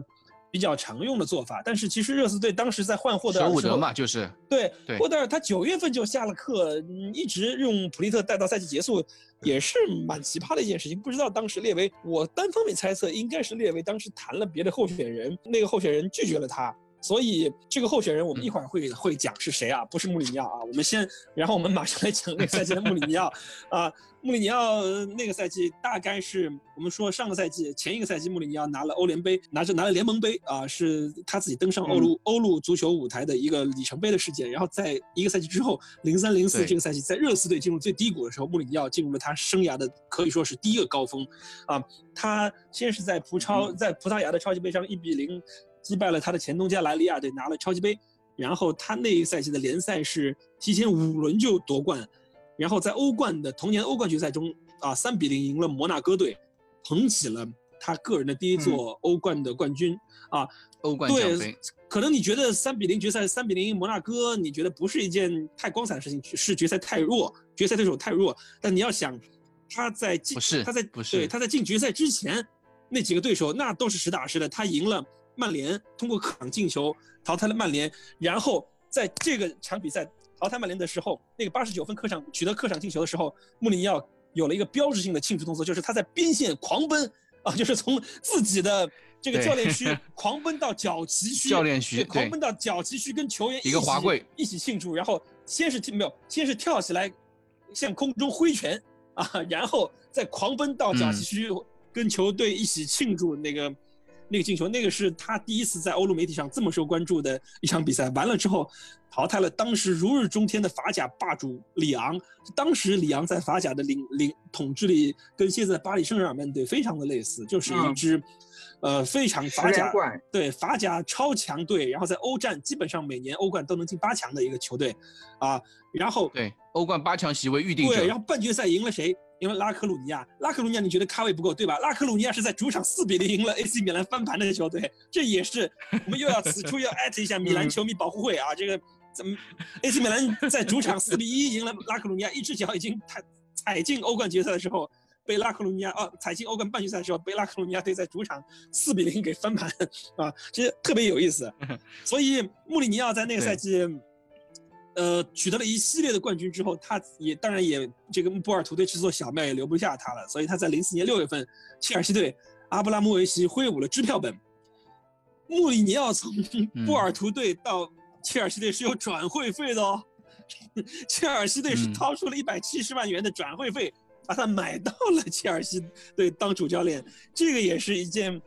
比比较常用的做法。但是其实热刺队当时在换霍德尔舍伍德嘛，就是对对霍德尔他九月份就下了课，嗯一直用普利特带到赛季结束，也是蛮奇葩的一件事情。不知道当时列维，我单方面猜测应该是列维当时谈了别的候选人，那个候选人拒绝了他。所以这个候选人我们一会儿会会讲是谁啊？不是穆里尼奥啊。我们先，然后我们马上来讲那个赛季的穆里尼奥啊。穆里尼奥呃那个赛季大概是我们说上个赛季前一个赛季穆里尼奥拿了欧联杯，拿着拿了联盟杯啊，是他自己登上欧陆欧陆足球舞台的一个里程碑的事件。然后在一个赛季之后，零三零四这个赛季，在热刺队进入最低谷的时候，穆里尼奥进入了他生涯的可以说是第一个高峰啊。他先是在葡超在葡萄牙的超级杯上一比零击败了他的前东家莱利亚队，拿了超级杯。然后他那一赛季的联赛是提前五轮就夺冠，然后在欧冠的同年欧冠决赛中啊，三比零赢了摩纳哥队，捧起了他个人的第一座欧冠的冠军啊。欧冠奖对杯，，可能你觉得三比零决赛三比零赢摩纳哥，你觉得不是一件太光彩的事情，是决赛太弱，决赛对手太弱。但你要想，他在进不是他在不是对他在进决赛之前那几个对手那都是实打实的，他赢了曼联，通过客场进球淘汰了曼联，然后在这个场比赛淘汰曼联的时候，那个八十九分客场取得客场进球的时候，穆里尼奥有了一个标志性的庆祝动作，就是他在边线狂奔啊，就是从自己的这个教练区狂奔到角旗区，教练区对，狂奔到角旗区跟球员一个起滑跪一起庆祝，然后先是没有，先是跳起来向空中挥拳啊，然后再狂奔到角旗区跟球队一起庆祝那个。那个进球，那个是他第一次在欧陆媒体上这么受关注的一场比赛。完了之后，淘汰了当时如日中天的法甲霸主里昂。当时里昂在法甲的领领统治力跟现在巴黎圣日耳曼队非常的类似，就是一嗯支，呃，非常法甲，对法甲超强队，然后在欧战基本上每年欧冠都能进八强的一个球队，啊，然后对，欧冠八强席位预定对，然，后半决赛赢了谁？赢了拉科鲁尼亚。拉科鲁尼亚你觉得咖位不够对吧？拉科鲁尼亚是在主场四比零赢了 AC 米兰翻盘的球队，这也是我们又要此处要艾特一下米兰球迷保护会啊，这个怎么 AC 米兰在主场四比一赢了拉科鲁尼亚，一只脚已经踩踩进欧冠决赛的时候。被拉科鲁尼亚哦，踩进欧冠半决赛的时候，被拉科鲁尼亚队在主场四比零给翻盘 啊，其实特别有意思。所以穆里尼奥在那个赛季，呃，取得了一系列的冠军之后，他也当然也这个波尔图队去做小麦也留不下他了，所以他在零四年六月份，切尔西队阿布拉莫维奇挥舞了支票本，穆里尼奥从波尔图队到切尔西队是有转会费的哦，切尔西队是嗯掏出了一百七十万元的转会费，把他买到了切尔西队当主教练，这个也是一件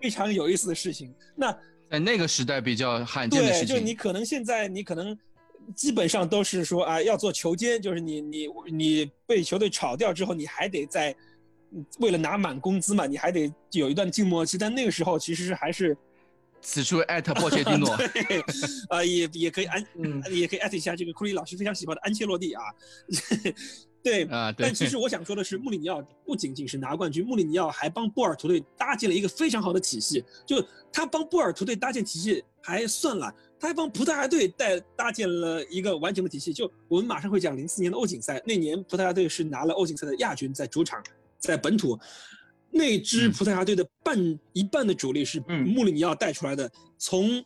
非常有意思的事情。那在那个时代比较罕见的对，事情。就你可能现在你可能基本上都是说啊，要做球监，就是你你你被球队炒掉之后，你还得在嗯为了拿满工资嘛，你还得有一段静默期。但那个时候其实是还是此处艾特波切蒂诺，对，啊也也可以安，嗯，也可以艾特一下这个库里老师非常喜欢的安切洛蒂啊，对。啊，对但，其实我想说的是，穆里尼奥不仅仅是拿冠军，穆里尼奥还帮波尔图队搭建了一个非常好的体系。就他帮波尔图队搭建体系还算了，他还帮葡萄牙队带搭建了一个完整的体系。就我们马上会讲零四年的欧锦赛，那年葡萄牙队是拿了欧锦赛的亚军，在主场，在本土，那支嗯葡萄牙队的半一半的主力是嗯穆里尼奥带出来的，从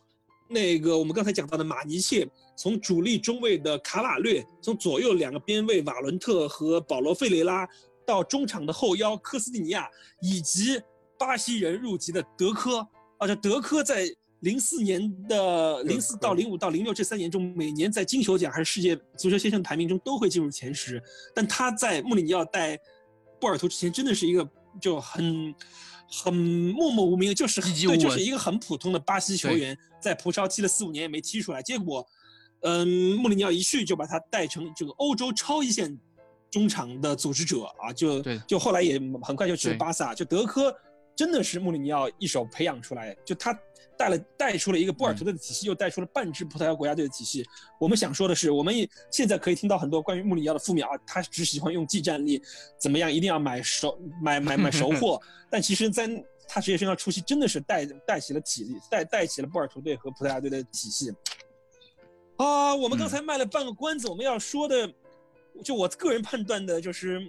那个我们刚才讲到的马尼切，从主力中卫的卡瓦略，从左右两个边卫瓦伦特和保罗费雷拉，到中场的后腰科斯蒂尼亚，以及巴西人入籍的德科，啊，这德科在零四年的零四到零五到零六这三年中，每年在金球奖还是世界足球先生排名中都会进入前十，但他在穆里尼奥带波尔图之前，真的是一个就很很默默无名，就是很对，就是一个很普通的巴西球员，在葡超踢了四五年也没踢出来，结果，嗯，穆里尼奥一去就把他带成这个欧洲超一线中场的组织者啊，就就后来也很快就去了巴萨，就德科真的是穆里尼奥一手培养出来，就他带了带出了一个波尔图队的体系，又带出了半支葡萄牙国家队的体系。我们想说的是，我们也现在可以听到很多关于穆里尼奥的负面啊，他只喜欢用技战力，怎么样，一定要买熟买买买熟货。但其实，在他职业生涯初期，真的是带带起了体力，带带起了波尔图队和葡萄牙队的体系。啊，我们刚才卖了半个关子，我们要说的，就我个人判断的就是，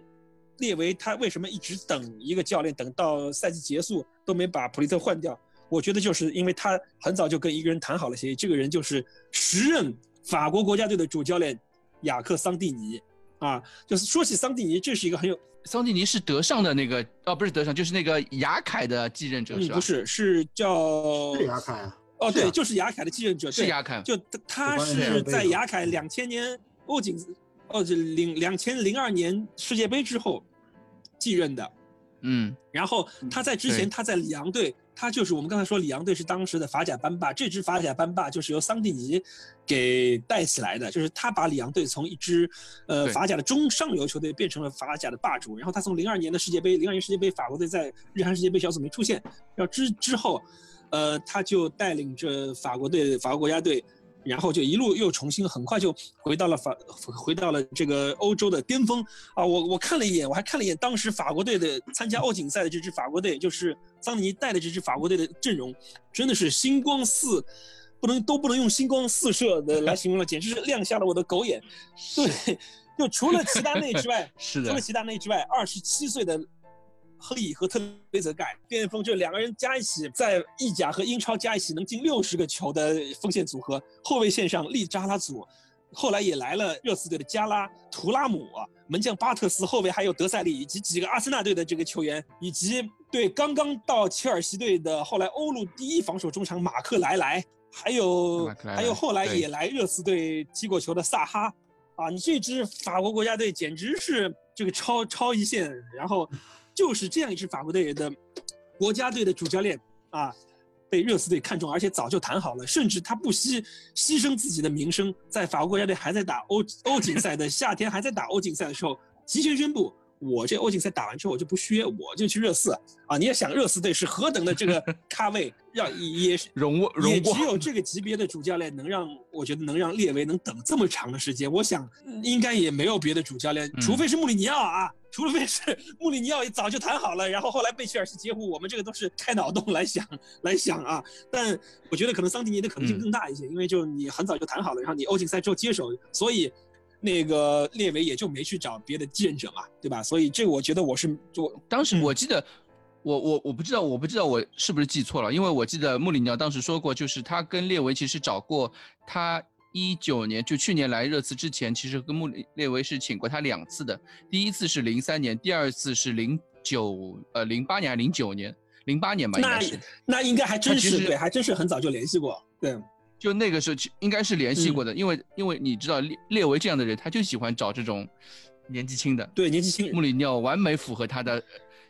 列维他为什么一直等一个教练，等到赛季结束都没把普利特换掉？我觉得就是因为他很早就跟一个人谈好了协议，这个人就是时任法国国家队的主教练雅克桑蒂尼，啊，就是说起桑蒂尼，这是一个很有桑蒂尼是德尚的那个哦，不是德尚，就是那个雅凯的继任者是吧？不是，是叫是雅凯啊。哦，对，就是雅凯的继任者，是雅凯，就他是在雅凯两千年欧锦，哦，这零两千零二年世界杯之后继任的，嗯，然后他在之前他在里昂队，他就是我们刚才说里昂队是当时的法甲班霸，这支法甲班霸就是由桑蒂尼给带起来的，就是他把里昂队从一支呃法甲的中上游球队变成了法甲的霸主，然后他从零二年的世界杯，零二年世界杯法国队在日韩世界杯小组没出现，然后之之后。呃，他就带领着法国队、法国国家队，然后就一路又重新，很快就回到了法，回到了这个欧洲的巅峰啊！我我看了一眼，我还看了一眼当时法国队的参加欧锦赛的这支法国队，就是桑尼带的这支法国队的阵容，真的是星光四，不能都不能用星光四射的来形容了，简直是亮瞎了我的狗眼。对，就除了齐达内之外，是的，除了齐达内之外，二十七岁的。亨利和特雷泽盖边锋，这两个人加一起，在意甲和英超加一起能进六十个球的锋线组合。后卫线上利扎拉祖，后来也来了热刺队的加拉图拉姆，门将巴特斯，后卫还有德塞利以及几个阿森纳队的这个球员，以及对刚刚到切尔西队的后来欧陆第一防守中场马克莱莱，还有还有后来也来热刺队踢过球的萨哈，啊，你这支法国国家队简直是这个超超一线，然后。就是这样一支法国队的国家队的主教练啊，被热刺队看中，而且早就谈好了，甚至他不惜牺牲自己的名声，在法国国家队还在打欧欧锦赛的夏天，还在打欧锦赛的时候，提前宣布。我这欧锦赛打完之后我就不削，我就去热刺啊！你也想热刺队是何等的这个 咖位，让也是容也只有这个级别的主教练能让我觉得能让列维能等这么长的时间。我想应该也没有别的主教练，除非是穆里尼奥啊，除非是穆里尼奥也早就谈好了，然后后来被切尔西截胡。我们这个都是开脑洞来想来想啊。但我觉得可能桑迪尼的可能性更大一些，因为就你很早就谈好了，然后你欧锦赛之后接手，所以。那个列维也就没去找别的继任者嘛，对吧？所以这我觉得我是就当时我记得，我我我不知道我不知道我是不是记错了，因为我记得穆里尼奥当时说过，就是他跟列维其实找过他一九年就去年来热刺之前，其实跟穆里列维是请过他两次的，第一次是零三年，第二次是零九呃零八年还是零九年？零八年吧，应该是。那应该还真是对，还真是很早就联系过，对。就那个时候，应该是联系过的，因为因为你知道列列维这样的人，他就喜欢找这种年纪轻的。对，年纪轻。穆里尼奥完美符合他的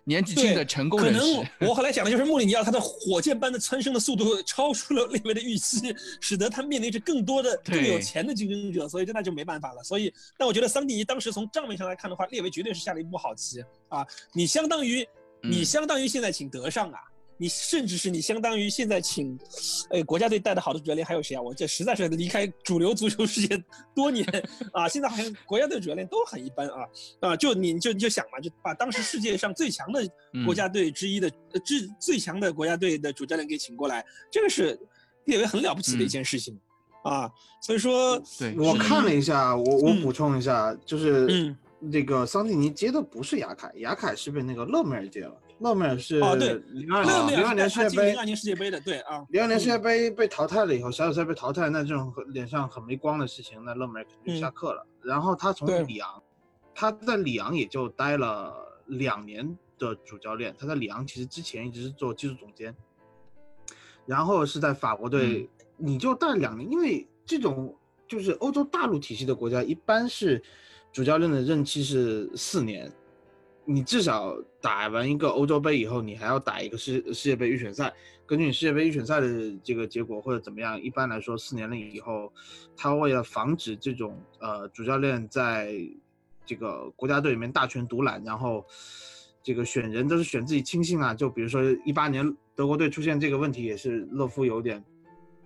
年纪轻的成功人士。可能我后来讲的就是穆里尼奥，他的火箭般的蹿升的速度超出了列维的预期，使得他面临着更多的更有钱的竞争者，所以这那就没办法了。所以，但我觉得桑蒂尼当时从账面上来看的话，列维绝对是下了一步好棋啊！你相当于你相当于现在请德尚啊。你甚至是你相当于现在请，哎，国家队带的好的主教练还有谁啊？我这实在是离开主流足球世界多年啊，现在好像国家队主教练都很一般啊啊！就你就你就想嘛，就把当时世界上最强的国家队之一的最最强的国家队的主教练给请过来，这个是列为很了不起的一件事情啊。所以说，对我看了一下，我我补充一下，就是那个桑蒂尼接的不是雅凯，雅凯是被那个勒梅尔接了。勒梅尔是零二年零二年世界杯，零二年世界杯的，对啊，零二年世界杯被淘汰了以后，小组赛被淘汰，那这种脸上很没光的事情，那勒梅尔肯定下课了。然后他从里昂，他在里昂也就待了两年的主教练，他在里昂其实之前一直是做技术总监，然后是在法国队，你就待两年，因为这种就是欧洲大陆体系的国家，一般是主教练的任期是四年。你至少打完一个欧洲杯以后，你还要打一个世世界杯预选赛。根据你世界杯预选赛的这个结果或者怎么样，一般来说四年了以后，他为了防止这种呃主教练在这个国家队里面大权独揽，然后这个选人都是选自己亲信啊。就比如说一八年德国队出现这个问题，也是勒夫有点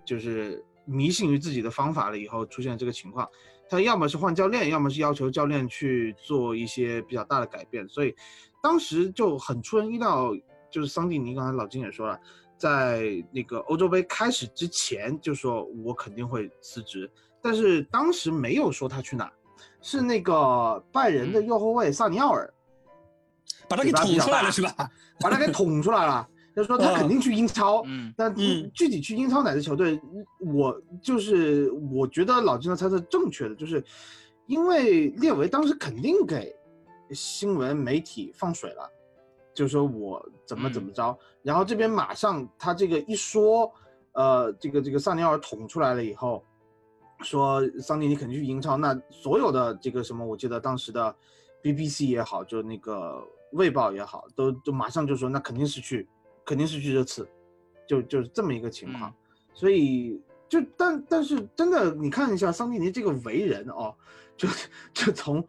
就是迷信于自己的方法了以后出现这个情况。他要么是换教练，要么是要求教练去做一些比较大的改变，所以当时就很出人意料。就是桑蒂尼刚才老金也说了，在那个欧洲杯开始之前就说我肯定会辞职，但是当时没有说他去哪，是那个拜仁的右后卫萨尼奥尔把他给捅出来了是吧？把他给捅出来了。就是说他肯定去英超，嗯但嗯。具体去英超哪支球队，我就是我觉得老金的猜测正确的，就是因为列维当时肯定给新闻媒体放水了，就说我怎么怎么着，然后这边马上他这个一说，呃，这个这个萨尼奥尔捅出来了以后，说桑尼你肯定去英超，那所有的这个什么，我记得当时的 BBC 也好，就那个卫报也好，都都马上就说那肯定是去，肯定是去热刺，就就是这么一个情况，嗯。所以就但但是真的，你看一下桑迪尼这个为人哦，就就从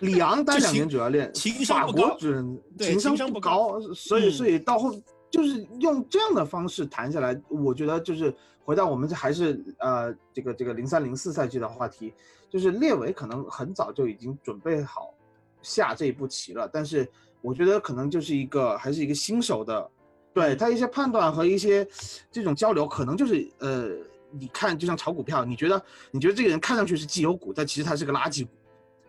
里昂待两年主教练，情商法国不高主任情商不不高，所以嗯所以到后就是用这样的方式谈下来，我觉得就是回到我们这还是呃这个这个零三零四赛季的话题，就是列维可能很早就已经准备好下这一步棋了，但是我觉得可能就是一个还是一个新手的，对他一些判断和一些这种交流，可能就是呃，你看就像炒股票，你觉得你觉得这个人看上去是绩优股，但其实他是个垃圾股，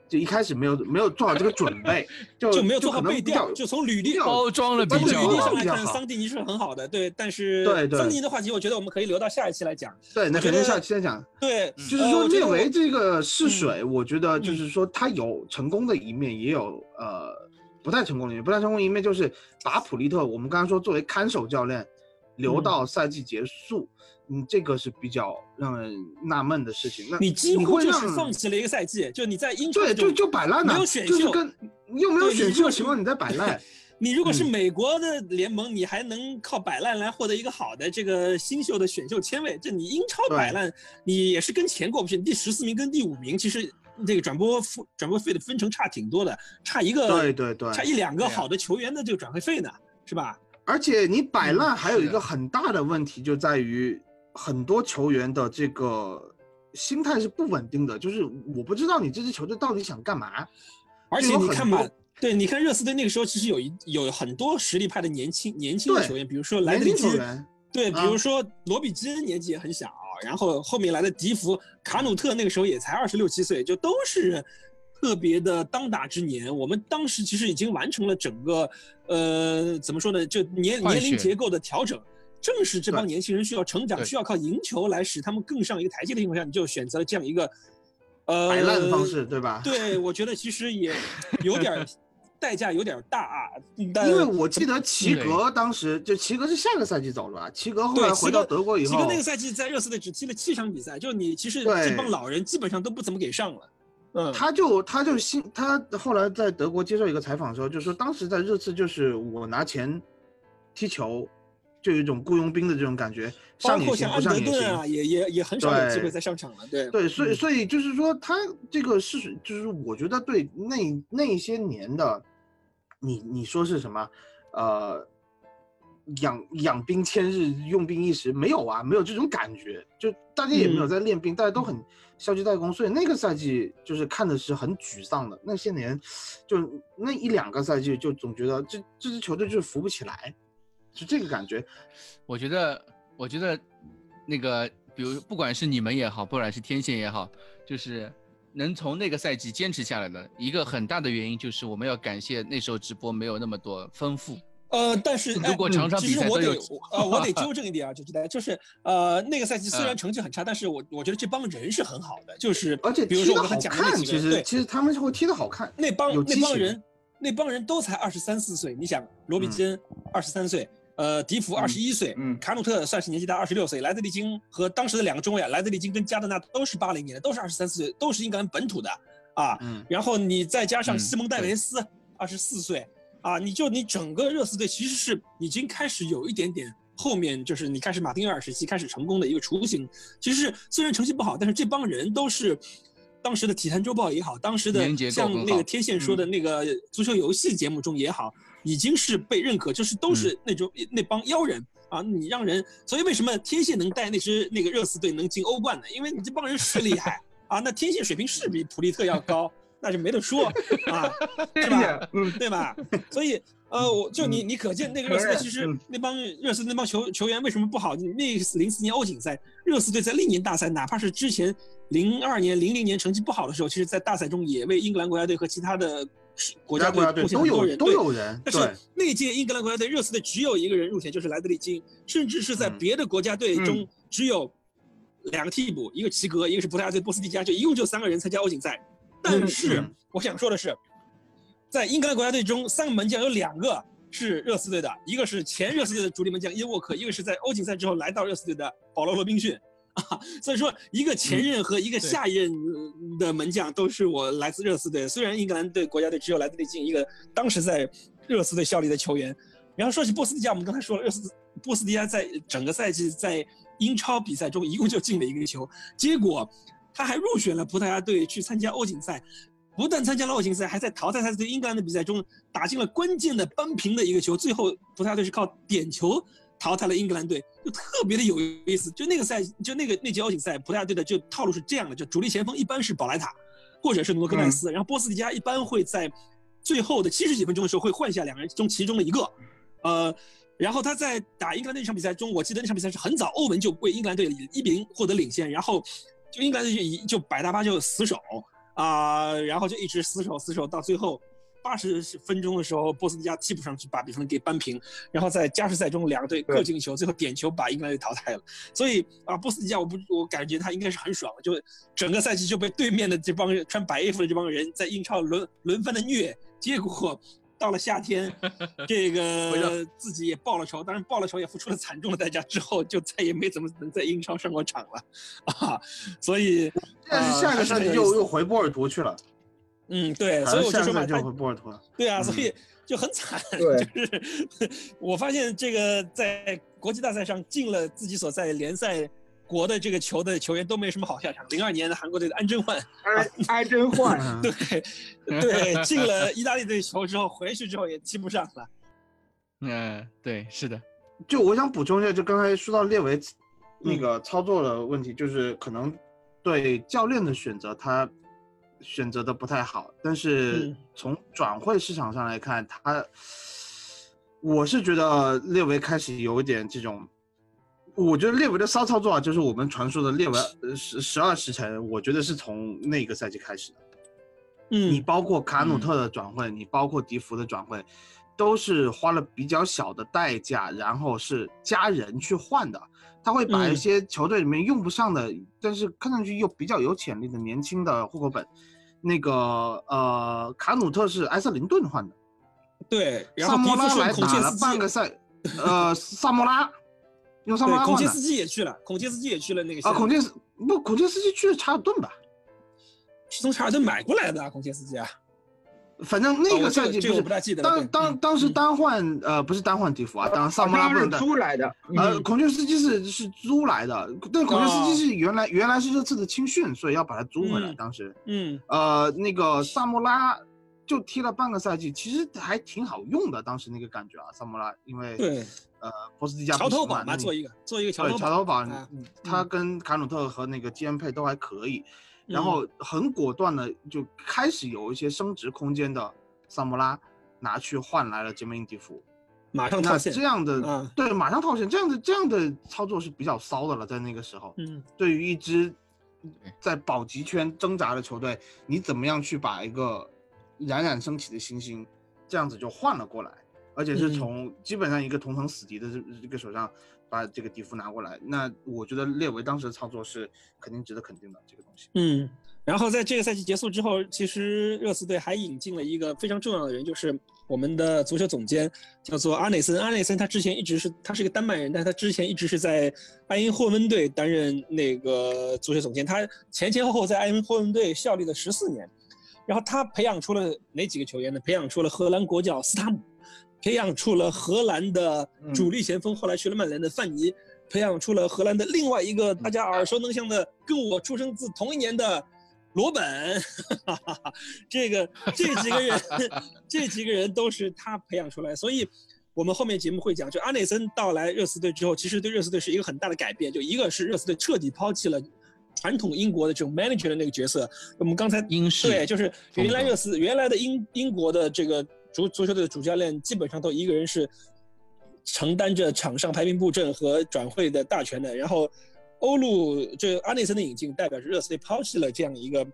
就一开始没有没有做好这个准备，就 就没有做好背调，就从履历包装了包比较从履历上来看，比较好桑迪尼是很好的，对。但是对对桑迪尼的话题，我觉得我们可以留到下一期来讲。对，那肯定下期再讲。对，嗯就是说列呃我觉得我维这个试嗯水，我觉得就是说他有成功的一面，也有呃不太成功的一面。不太成功的一面就是把普利特，我们刚刚说作为看守教练留嗯到赛季结束，嗯，这个是比较让人纳闷的事情。那你几乎就是放弃了一个赛季，就你在英超对，就就摆烂了，没有选秀就是跟又没有选秀的情况，你在摆烂。你如果是嗯美国的联盟，你还能靠摆烂来获得一个好的这个新秀的选秀签位，这你英超摆烂，你也是跟钱过不去。第十四名跟第五名，其实这个转播费转播费的分成差挺多的，差一个对对对差一两个好的球员的这个转会费呢，是吧？而且你摆嗯烂还有一个很大的问题，就在于很多球员的这个心态是不稳定的，就是我不知道你这支球队到底想干嘛。而且你看吧多，对，你看热刺队那个时候其实有一有很多实力派的年轻年轻的球员，比如说莱年德里基，对，比啊如说罗比基恩年纪也很小，然后后面来的迪福、卡努特那个时候也才二十六七岁，就都是特别的当打之年。我们当时其实已经完成了整个，呃，怎么说呢，就年年龄结构的调整。正是这帮年轻人需要成长，需要靠赢球来使他们更上一个台阶的情况下，你就选择了这样一个，呃，摆烂的方式，对吧？对，我觉得其实也有点儿 代价有点大啊。但因为我记得齐格当时就齐格是下个赛季走了吧？齐格后来回到德国以后齐格，那个赛季在热刺队只踢了七场比赛，就你其实对这帮老人基本上都不怎么给上了。嗯，他就他就新他后来在德国接受一个采访的时候，就说当时在热刺就是我拿钱踢球，就有一种雇佣兵的这种感觉，包上也行括像安不上也行。德顿啊，也也也很少有机会再上场了。对对，所以嗯所以就是说，他这个是就是我觉得对那那些年的，你你说是什么？呃，养养兵千日，用兵一时，没有啊，没有这种感觉，就大家也没有嗯在练兵，大家都很消极怠工，所以那个赛季就是看的是很沮丧的。那些年，就那一两个赛季，就总觉得这这支球队就是扶不起来，是这个感觉。我觉得，我觉得那个，比如不管是你们也好，不管是天线也好，就是能从那个赛季坚持下来的一个很大的原因，就是我们要感谢那时候直播没有那么多丰富。呃，但是如果哎场场其实我得比赛都有呃，我得纠 正一点啊，就是就是呃，那个赛季虽然嗯成绩很差，但是我我觉得这帮人是很好的，就是而且比如说我刚才踢得好看，讲的那几个，其实对，其实他们会踢得好看。那帮那帮人，那帮人都才二十三四岁。你想，罗比金二十三岁，呃，迪福二十一岁，嗯卡努特算是年纪大，二十六岁。莱德利金和当时的两个中卫啊，莱德利金跟加德纳都是八零年的，都是二十三四岁，都是英格兰本土的啊。嗯，然后你再加上嗯西蒙戴维斯，二十四岁啊，你就你整个热刺队其实是已经开始有一点点。后面就是你开始马丁约尔时期开始成功的一个雏形，其实是虽然成绩不好，但是这帮人都是当时的《体坛周报》也好，当时的像那个天线说的那个足球游戏节目中也好，已经是被认可，就是都是那种、那帮妖人啊，你让人，所以为什么天线能带那支那个热刺队能进欧冠呢？因为你这帮人是厉害 啊，那天线水平是比普利特要高，那就没得说 啊，是吧？嗯，对吧？所以呃，我就你你可见那个热刺队其实那帮热刺那帮球球员为什么不好？那零四年欧锦赛，热刺队在历年大赛，哪怕是之前零二年、零零年成绩不好的时候，其实在大赛中也为英格兰国家队和其他的国家队贡献很多人，都有人。但是那届英格兰国家队热刺队只有一个人入选，就是莱德利金，甚至是在别的国家队中只有两个替补，一个齐格，一个是葡萄牙队波斯蒂加，就一共就三个人参加欧锦赛。但是我想说的是，在英格兰国家队中，三个门将有两个是热刺队的，一个是前热刺队的主力门将伊沃克，一个是在欧锦赛之后来到热刺队的保罗罗宾逊。啊，所以说一个前任和一个下一任的门将都是我来自热刺队。虽然英格兰队国家队只有来自利金一个当时在热刺队效力的球员。然后说起波斯蒂加，我们刚才说了，热刺波斯蒂加在整个赛季在英超比赛中一共就进了一个球，结果他还入选了葡萄牙队去参加欧锦赛，不但参加了欧锦赛，还在淘汰赛对英格兰的比赛中打进了关键的扳平的一个球。最后葡萄牙队是靠点球。淘汰了英格兰队，就特别的有意思。就那个赛，就那个那届欧锦赛，葡萄牙队的就套路是这样的：就主力前锋一般是保莱塔，或者是罗格奈斯，然后波斯蒂加一般会在最后的七十几分钟的时候会换下两个人中其中的一个。呃，然后他在打英格兰那场比赛中，我记得那场比赛是很早，欧文就为英格兰队一比零获得领先，然后就英格兰队就一就百大巴就死守啊，然后就一直死守死守到最后。八十分钟的时候，波斯尼亚替补上去把比分给扳平，然后在加时赛中两个队各进一球，最后点球把英格兰队淘汰了。所以啊，波斯尼亚我不我感觉他应该是很爽，就整个赛季就被对面的这帮穿白衣服的这帮人在英超轮轮番的虐，结果到了夏天，这个自己也报了仇，当然报了仇也付出了惨重的代价，之后就再也没怎么能在英超上过场了啊。所以但是下个赛季又又回波尔图去了。嗯，对，所以我就说嘛，就回波尔图了。对啊，所以就很惨。就是我发现这个在国际大赛上进了自己所在联赛国的这个球的球员都没什么好下场。零二年的韩国队的安贞焕，安安贞焕，对对，进了意大利队球之后回去之后也踢不上了。嗯，对，是的。就我想补充一下，就刚才说到列维那个操作的问题，就是可能对教练的选择他。选择的不太好，但是从转会市场上来看，他，我是觉得列维开始有一点这种，我觉得列维的骚操作啊，就是我们传说的列维十十二时辰，我觉得是从那个赛季开始的。嗯，你包括卡努特的转会，你包括迪福的转会，都是花了比较小的代价，然后是加人去换的。他会把一些球队里面用不上的，但是看上去又比较有潜力的年轻的户口本。那个呃，卡努特是埃瑟林顿换的，对，萨莫拉来打了半个赛，呃，萨莫拉用萨莫拉孔切斯基也去了，孔切斯基也去了那个啊，孔切斯不，孔切斯基去了查尔顿吧？是从查尔顿买过来的啊，孔切斯基啊。反正那个赛季就是当当当时单换呃不是单换迪福啊，当萨莫拉不是租来的，呃孔雀司机是是租来的，但孔雀司机是原来原来是热刺的青训，所以要把它租回来。当时嗯呃那个萨莫拉就踢了半个赛季，其实还挺好用的，当时那个感觉啊，萨莫拉因为对呃波斯蒂加桥头堡嘛，做一个做一个桥头堡，他跟卡努特和那个基恩佩都还可以。然后很果断的就开始有一些升值空间的萨莫拉拿去换来了杰梅因迪夫，马上套现。这样的对，马上套现，这样的这样的操作是比较骚的了，在那个时候。嗯，对于一支在保级圈挣扎的球队，你怎么样去把一个冉冉升起的星星这样子就换了过来，而且是从基本上一个同城死敌的这这个手上。把这个迪夫拿过来，那我觉得列维当时的操作是肯定值得肯定的这个东西。嗯，然后在这个赛季结束之后，其实热刺队还引进了一个非常重要的人，就是我们的足球总监，叫做阿内森。阿内森他之前一直是他是一个丹麦人，但他之前一直是在埃因霍温队担任那个足球总监，他前前后后在埃因霍温队效力了十四年。然后他培养出了哪几个球员呢？培养出了荷兰国脚斯塔姆。培养出了荷兰的主力前锋，后来去了曼联的范尼，培养出了荷兰的另外一个大家耳熟能详的，跟我出生自同一年的罗本，这个这几个人，这几个人都是他培养出来，所以我们后面节目会讲，就阿内森到来热刺队之后，其实对热刺队是一个很大的改变，就一个是热刺队彻底抛弃了传统英国的这种 manager 的那个角色，我们刚才英式。对，就是原来热刺原来的英英国的这个。足足球队的主教练基本上都一个人是承担着场上排兵布阵和转会的大权的。然后，欧陆这阿内森的引进，代表着热刺队抛弃了这样一个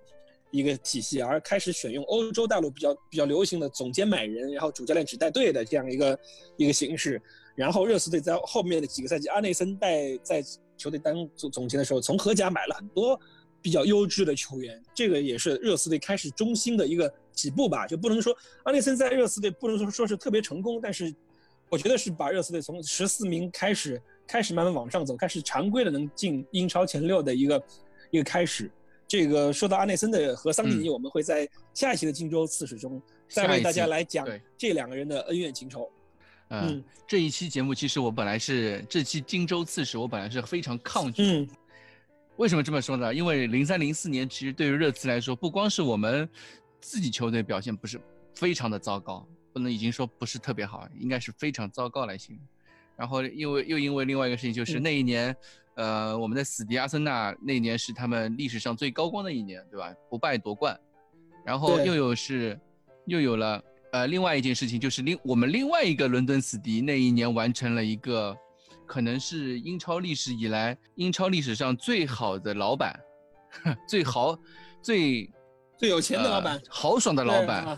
一个体系，而开始选用欧洲大陆比较比较流行的总监买人，然后主教练只带队的这样一个一个形式。然后热刺队在后面的几个赛季，阿内森带在球队当总总监的时候，从荷甲买了很多比较优质的球员，这个也是热刺队开始中心的一个起步吧。就不能说阿内森在热刺队不能说说是特别成功，但是我觉得是把热刺队从十四名开始开始慢慢往上走，开始常规的能进英超前六的一个一个开始。这个说到阿内森的和桑蒂尼，我们会在下一期的荆州刺史中再为大家来讲这两个人的恩怨情仇。嗯，这一期节目其实我本来是这期荆州刺史，我本来是非常抗拒。嗯，为什么这么说呢？因为零三零四年其实对于热刺来说，不光是我们自己球队表现不是非常的糟糕，不能已经说不是特别好，应该是非常糟糕来形容。然后因为又因为另外一个事情，就是那一年。呃，我们的死敌阿森纳那一年是他们历史上最高光的一年，对吧？不败夺冠，然后又有是，又有了呃，另外一件事情就是另我们另外一个伦敦死敌那一年完成了一个，可能是英超历史以来英超历史上最好的老板，最豪，最最有钱的老板，豪爽的老板，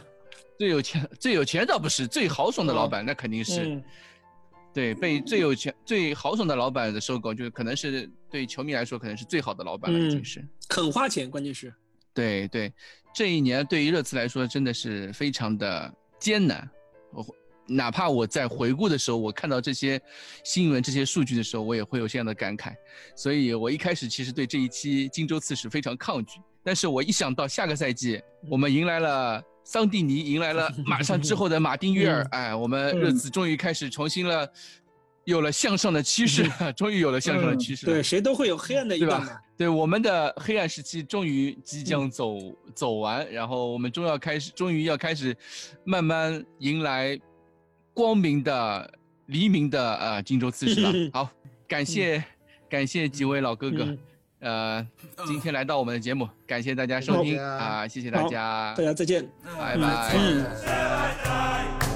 最有钱 最有钱倒不是最豪爽的老板，那肯定是。对，被最有钱、最豪爽的老板的收购，就是可能是对球迷来说，可能是最好的老板了，已经是。肯花钱，关键是。对对，这一年对于热刺来说，真的是非常的艰难。我哪怕我在回顾的时候，我看到这些新闻、这些数据的时候，我也会有这样的感慨。所以我一开始其实对这一期荆州刺史非常抗拒，但是我一想到下个赛季我们迎来了。桑蒂尼迎来了马上之后的马丁约尔，哎，我们 热刺终于开始重新了，有了向上的趋势，终于有了向上的趋势。对，谁都会有黑暗的一段嘛。对，我们的黑暗时期终于即将走走完，然后我们终要开始，终于要开始慢慢迎来光明的黎明的呃荆州刺史了。好，感谢感谢几位老哥哥。呃，今天来到我们的节目，感谢大家收听啊，谢谢大家，大家再见，拜拜。